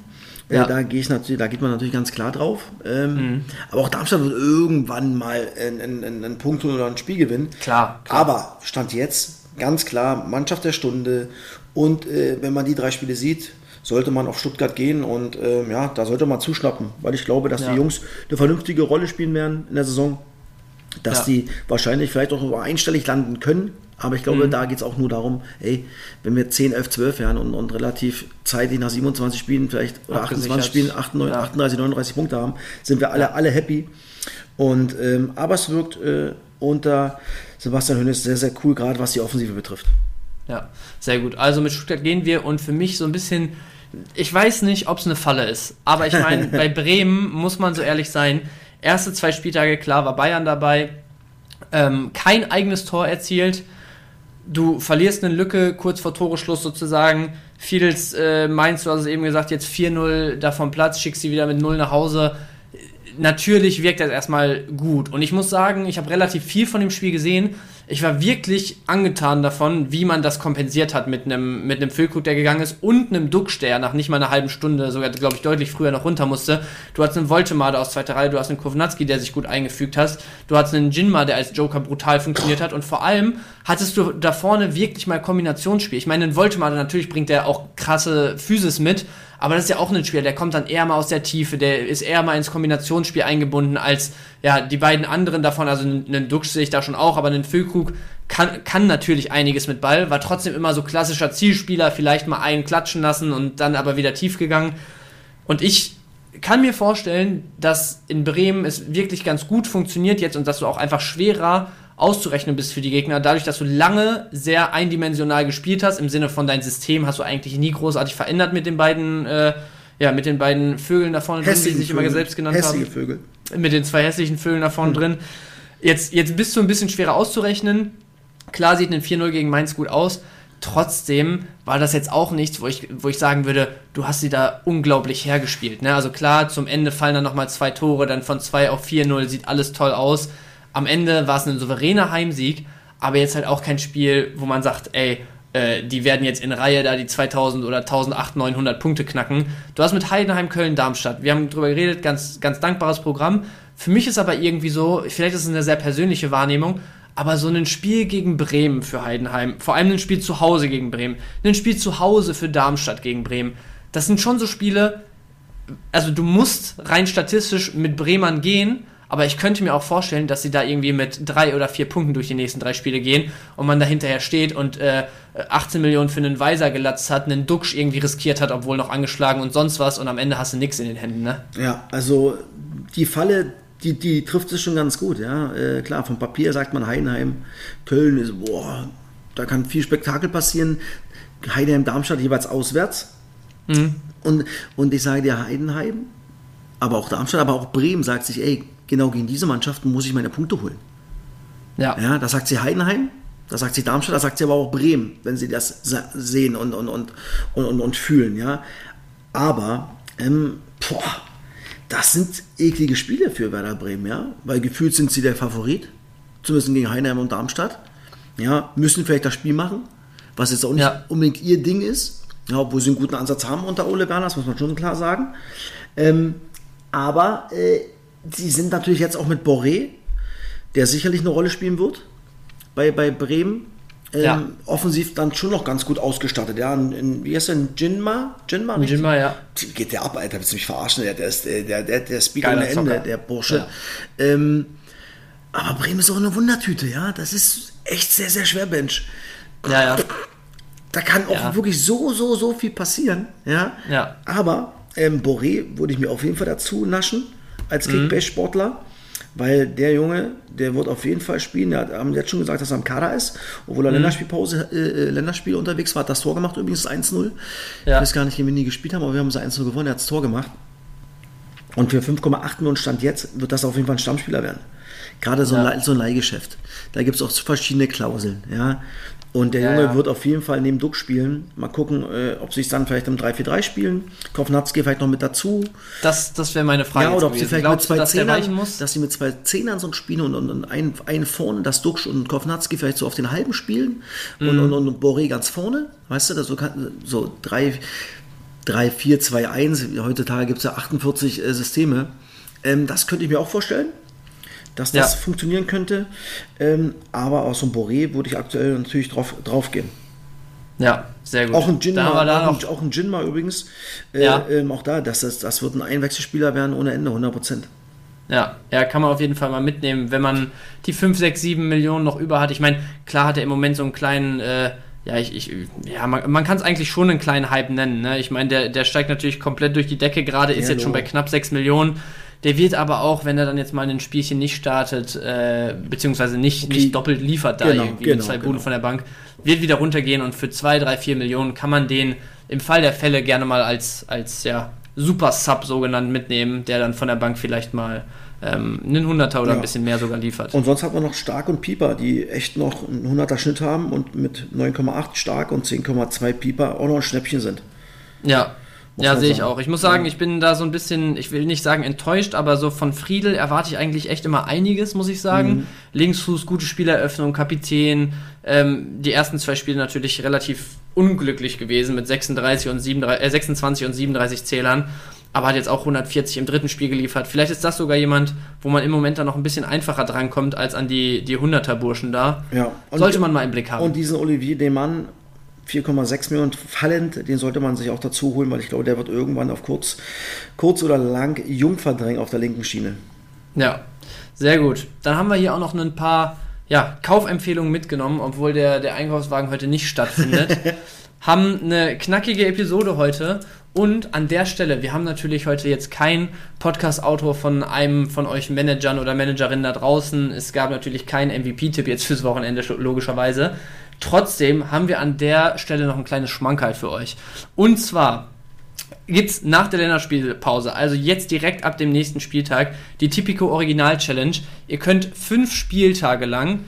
Ja. Mhm. Da, gehe ich natürlich, da geht man natürlich ganz klar drauf. Ähm, Aber auch Darmstadt wird irgendwann mal einen, einen, einen Punkt oder ein Spiel gewinnen. Klar, klar. Aber Stand jetzt, ganz klar, Mannschaft der Stunde. Und äh, wenn man die drei Spiele sieht, sollte man auf Stuttgart gehen und ähm, ja, da sollte man zuschnappen, weil ich glaube, dass Ja. die Jungs eine vernünftige Rolle spielen werden in der Saison. Dass Ja. die wahrscheinlich vielleicht auch einstellig landen können. Aber ich glaube, Mhm. da geht es auch nur darum, ey, wenn wir 10, 11, 12 werden und, und relativ zeitig nach 27 Spielen vielleicht oder Abgesichert. 28 Spielen 38, Ja. 38 39 Punkte haben, sind wir alle, alle happy. Und ähm, aber es wirkt äh, unter Sebastian Hönes sehr, sehr cool, gerade was die Offensive betrifft. Ja, sehr gut. Also mit Stuttgart gehen wir und für mich so ein bisschen, ich weiß nicht, ob es eine Falle ist, aber ich *laughs* meine, bei Bremen muss man so ehrlich sein, erste zwei Spieltage, klar, war Bayern dabei, ähm, kein eigenes Tor erzielt, du verlierst eine Lücke kurz vor Toreschluss sozusagen, Fiedels äh, meinst du hast es eben gesagt, jetzt 4-0 da vom Platz, schickst sie wieder mit 0 nach Hause, natürlich wirkt das erstmal gut. Und ich muss sagen, ich habe relativ viel von dem Spiel gesehen. Ich war wirklich angetan davon, wie man das kompensiert hat mit einem mit einem Füllkrug, der gegangen ist, und einem der nach nicht mal einer halben Stunde, sogar glaube ich deutlich früher noch runter musste. Du hast einen Voltemade aus zweiter Reihe, du hast einen Kovnatski, der sich gut eingefügt hast, du hast einen Jinma, der als Joker brutal funktioniert hat und vor allem hattest du da vorne wirklich mal Kombinationsspiel. Ich meine, einen Voltemade natürlich bringt der auch krasse Physis mit, aber das ist ja auch ein Spieler, der kommt dann eher mal aus der Tiefe, der ist eher mal ins Kombinationsspiel eingebunden als ja die beiden anderen davon. Also einen Dux sehe ich da schon auch, aber einen Füllkrug kann, kann natürlich einiges mit Ball, war trotzdem immer so klassischer Zielspieler, vielleicht mal einen klatschen lassen und dann aber wieder tief gegangen. Und ich kann mir vorstellen, dass in Bremen es wirklich ganz gut funktioniert jetzt und dass du auch einfach schwerer auszurechnen bist für die Gegner, dadurch, dass du lange sehr eindimensional gespielt hast, im Sinne von dein System hast du eigentlich nie großartig verändert mit den beiden, äh, ja, mit den beiden Vögeln da vorne drin, die sich immer selbst genannt hässliche haben Vögel. mit den zwei hässlichen Vögeln da vorne drin. Jetzt, jetzt bist du ein bisschen schwerer auszurechnen. Klar sieht ein 4-0 gegen Mainz gut aus. Trotzdem war das jetzt auch nichts, wo ich, wo ich sagen würde, du hast sie da unglaublich hergespielt. Ne? Also klar, zum Ende fallen dann nochmal zwei Tore, dann von 2 auf 4-0, sieht alles toll aus. Am Ende war es ein souveräner Heimsieg, aber jetzt halt auch kein Spiel, wo man sagt, ey, äh, die werden jetzt in Reihe da die 2000 oder 1800, 900 Punkte knacken. Du hast mit Heidenheim, Köln, Darmstadt. Wir haben drüber geredet, ganz, ganz dankbares Programm. Für mich ist aber irgendwie so, vielleicht ist es eine sehr persönliche Wahrnehmung, aber so ein Spiel gegen Bremen für Heidenheim, vor allem ein Spiel zu Hause gegen Bremen, ein Spiel zu Hause für Darmstadt gegen Bremen, das sind schon so Spiele, also du musst rein statistisch mit Bremern gehen, aber ich könnte mir auch vorstellen, dass sie da irgendwie mit drei oder vier Punkten durch die nächsten drei Spiele gehen und man da hinterher steht und äh, 18 Millionen für einen Weiser gelatzt hat, einen Duxch irgendwie riskiert hat, obwohl noch angeschlagen und sonst was und am Ende hast du nichts in den Händen, ne? Ja, also die Falle, die, die trifft es schon ganz gut, ja. Äh, klar, vom Papier sagt man Heidenheim, Köln ist, boah, da kann viel Spektakel passieren. Heidenheim, Darmstadt jeweils auswärts. Und, und ich sage dir, Heidenheim, aber auch Darmstadt, aber auch Bremen sagt sich, ey, genau gegen diese Mannschaften muss ich meine Punkte holen. Ja. Ja, das sagt sie Heidenheim, das sagt sie Darmstadt, das sagt sie aber auch Bremen, wenn sie das sehen und, und, und, und, und, und fühlen, ja. Aber, ähm, boah, das sind eklige Spiele für Werder Bremen, ja, weil gefühlt sind sie der Favorit, zumindest gegen Heidenheim und Darmstadt, ja, müssen vielleicht das Spiel machen, was jetzt auch nicht Ja. unbedingt ihr Ding ist, ja, obwohl sie einen guten Ansatz haben unter Ole Werner, das muss man schon klar sagen. Ähm, aber äh, sie sind natürlich jetzt auch mit Boré, der sicherlich eine Rolle spielen wird bei, bei Bremen. Ähm, Ja. Offensiv dann schon noch ganz gut ausgestattet. Ja, in, in, wie heißt der? Jinma? Jinma, richtig? Jinma, ja. Geht der ab, Alter, willst du mich verarschen? Der, der, ist, der, der, der, der Speed ohne Ende, der Bursche. Ähm, aber Bremen ist auch eine Wundertüte, ja. Das ist echt sehr, sehr schwer, Bench. Ja, ja. Da kann auch Ja. wirklich so, so, so viel passieren. Ja. Ja. Aber ähm, Boré würde ich mir auf jeden Fall dazu naschen als Mhm. Kickbase-Sportler. Weil der Junge, der wird auf jeden Fall spielen. Der hat, haben jetzt schon gesagt, dass er im Kader ist. Obwohl Mhm. er Länderspielpause, äh, äh, Länderspiel unterwegs war, hat das Tor gemacht, übrigens das 1-0. Ja. Ich weiß gar nicht, gegen wen die gespielt haben, aber wir haben sie 1-0 gewonnen, er hat das Tor gemacht. Und für 5,8 Millionen Stand jetzt wird das auf jeden Fall ein Stammspieler werden. Gerade so, ein, Ja. Leih- so ein Leihgeschäft. Da gibt es auch verschiedene Klauseln. Ja? Und der Ja, Junge ja. wird auf jeden Fall neben Duck spielen. Mal gucken, äh, ob sie es dann vielleicht im 3-4-3 spielen. Kovnatski vielleicht noch mit dazu. Das, das wäre meine Frage. Ja, oder ob jetzt sie gewesen. vielleicht mit Glaubst zwei dass Zehnern, muss? dass sie mit zwei Zehnern so spielen und, und, und ein, ein vorne, das Duxch und Kovnatski vielleicht so auf den halben spielen und, Mhm. und, und Boré ganz vorne. Weißt du, das so, so drei, drei, vier, zwei, eins. Heutzutage gibt es ja 48 äh, Systeme. Ähm, das könnte ich mir auch vorstellen, dass das Ja. funktionieren könnte. Ähm, aber aus dem Boré würde ich aktuell natürlich drauf, drauf gehen. Ja, sehr gut. Auch ein Jinma, auch, auch ein Jinma übrigens. Äh, Ja. ähm, auch da, das, das, das wird ein Einwechselspieler werden ohne Ende, 100 Prozent. Ja, ja, kann man auf jeden Fall mal mitnehmen, wenn man die 5, 6, 7 Millionen noch über hat. Ich meine, klar hat er im Moment so einen kleinen, äh, ja, ich, ich, ja, man, man kann es eigentlich schon einen kleinen Hype nennen. Ne? Ich meine, der, der steigt natürlich komplett durch die Decke gerade, ist Ja, jetzt schon bei knapp 6 Millionen. Der wird aber auch, wenn er dann jetzt mal ein Spielchen nicht startet, äh, beziehungsweise nicht, Okay. nicht doppelt liefert da Genau, irgendwie genau, mit zwei Buden genau. von der Bank, wird wieder runtergehen und für 2, 3, 4 Millionen kann man den im Fall der Fälle gerne mal als, als ja, Super Sub so genannt mitnehmen, der dann von der Bank vielleicht mal ähm, einen Hunderter oder Ja. ein bisschen mehr sogar liefert. Und sonst hat man noch Stark und Pieper, die echt noch einen 100er Schnitt haben und mit 9,8 Stark und 10,2 Pieper auch noch ein Schnäppchen sind. ja. Ja, sehe ich auch. Ich muss sagen, ich bin da so ein bisschen, ich will nicht sagen enttäuscht, aber so von Friedel erwarte ich eigentlich echt immer einiges, muss ich sagen. Mhm. Linksfuß, gute Spieleröffnung, Kapitän. Ähm, die ersten zwei Spiele natürlich relativ unglücklich gewesen mit 36 und 37, äh, 26 und 37 Zählern. Aber hat jetzt auch 140 im dritten Spiel geliefert. Vielleicht ist das sogar jemand, wo man im Moment dann noch ein bisschen einfacher drankommt als an die, die 100er-Burschen da. Ja. Und- Sollte man mal im Blick haben. Und diesen Olivier Demann, 4,6 Millionen fallend, den sollte man sich auch dazu holen, weil ich glaube, der wird irgendwann auf kurz, kurz oder lang Jungfer drängen auf der linken Schiene. Ja, sehr gut. Dann haben wir hier auch noch ein paar ja, Kaufempfehlungen mitgenommen, obwohl der, der Einkaufswagen heute nicht stattfindet. *laughs* haben eine knackige Episode heute und an der Stelle, wir haben natürlich heute jetzt kein Podcast-Autor von einem von euch Managern oder Managerinnen da draußen. Es gab natürlich keinen MVP-Tipp jetzt fürs Wochenende, logischerweise. Trotzdem haben wir an der Stelle noch ein kleines Schmankerl für euch. Und zwar gibt's nach der Länderspielpause, also jetzt direkt ab dem nächsten Spieltag, die Tipico Original Challenge. Ihr könnt fünf Spieltage lang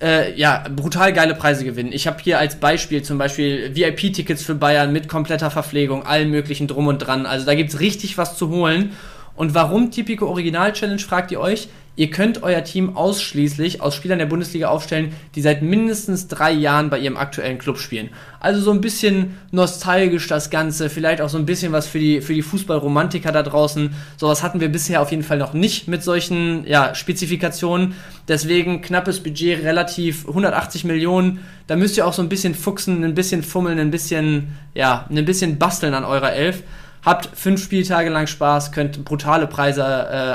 äh, ja, brutal geile Preise gewinnen. Ich habe hier als Beispiel zum Beispiel VIP-Tickets für Bayern mit kompletter Verpflegung, allen möglichen drum und dran. Also da gibt's richtig was zu holen. Und warum Tipico Original Challenge, fragt ihr euch? Ihr könnt euer Team ausschließlich aus Spielern der Bundesliga aufstellen, die seit mindestens drei Jahren bei ihrem aktuellen Club spielen. Also so ein bisschen nostalgisch das Ganze, vielleicht auch so ein bisschen was für die, für die Fußballromantiker da draußen. Sowas hatten wir bisher auf jeden Fall noch nicht mit solchen ja, Spezifikationen. Deswegen knappes Budget, relativ 180 Millionen. Da müsst ihr auch so ein bisschen fuchsen, ein bisschen fummeln, ein bisschen, ja, ein bisschen basteln an eurer Elf. Habt fünf Spieltage lang Spaß, könnt brutale Preise äh,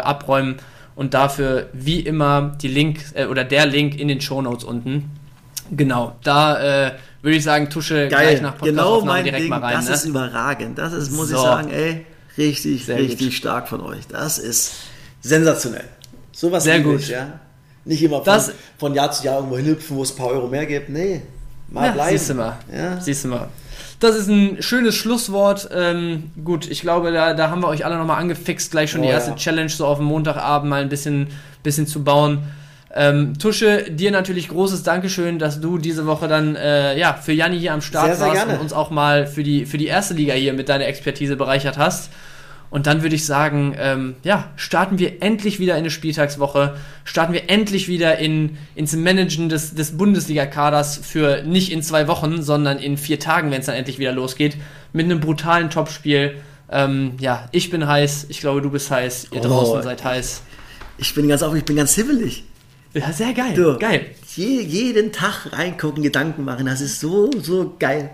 abräumen und dafür wie immer die Link äh, oder der Link in den Shownotes unten. Genau, da äh, würde ich sagen, Tusche gleich nach genau Podcastaufnahme mein direkt Ding. mal rein. das ne? ist überragend. Das ist, muss ich So. sagen, ey, richtig, Sehr richtig gut. stark von euch. Das ist sensationell. Sowas Sehr gut. Ich, ja? Nicht immer von, Das- von Jahr zu Jahr irgendwo hinhüpfen, wo es ein paar Euro mehr gibt. Nee, mal Ja, bleiben. siehst du mal. Ja. Siehst du mal. Das ist ein schönes Schlusswort. Ähm, gut, ich glaube, da, da haben wir euch alle nochmal angefixt, gleich schon die Oh, erste ja. Challenge so auf dem Montagabend mal ein bisschen, bisschen zu bauen. Ähm, Tusche, dir natürlich großes Dankeschön, dass du diese Woche dann äh, ja, für Janni hier am Start Sehr, sehr warst gerne. und uns auch mal für die, für die erste Liga hier mit deiner Expertise bereichert hast. Und dann würde ich sagen, ähm, ja, starten wir endlich wieder in eine Spieltagswoche, starten wir endlich wieder in, ins Managen des, des Bundesliga-Kaders für nicht in zwei Wochen, sondern in vier Tagen, wenn es dann endlich wieder losgeht, mit einem brutalen Topspiel. Ähm, ja, ich bin heiß, ich glaube, du bist heiß, ihr Oh. draußen seid heiß. Ich bin ganz auf, ich bin ganz hibbelig. Ja, sehr geil, Du, geil. Je, jeden Tag reingucken, Gedanken machen, das ist so, so geil.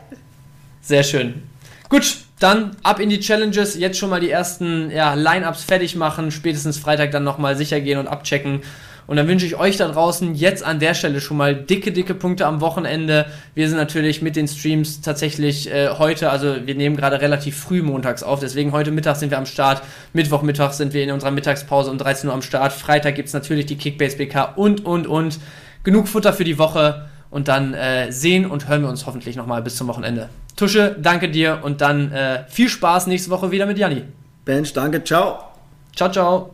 Sehr schön. Gut, dann ab in die Challenges. Jetzt schon mal die ersten ja, Line-Ups fertig machen. Spätestens Freitag dann nochmal sicher gehen und abchecken. Und dann wünsche ich euch da draußen jetzt an der Stelle schon mal dicke, dicke Punkte am Wochenende. Wir sind natürlich mit den Streams tatsächlich äh, heute, also wir nehmen gerade relativ früh montags auf, deswegen heute Mittag sind wir am Start. Mittwochmittag sind wir in unserer Mittagspause um 13 Uhr am Start. Freitag gibt es natürlich die Kickbase BK und, und, und. Genug Futter für die Woche und dann äh, sehen und hören wir uns hoffentlich nochmal bis zum Wochenende. Tusche, danke dir und dann äh, viel Spaß nächste Woche wieder mit Janni. Bench, danke, ciao. Ciao, ciao.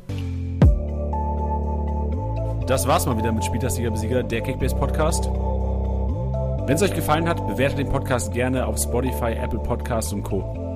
Das war's mal wieder mit Spieltagssieger Besieger, der Kickbase Podcast. Wenn es euch gefallen hat, bewertet den Podcast gerne auf Spotify, Apple Podcasts und Co.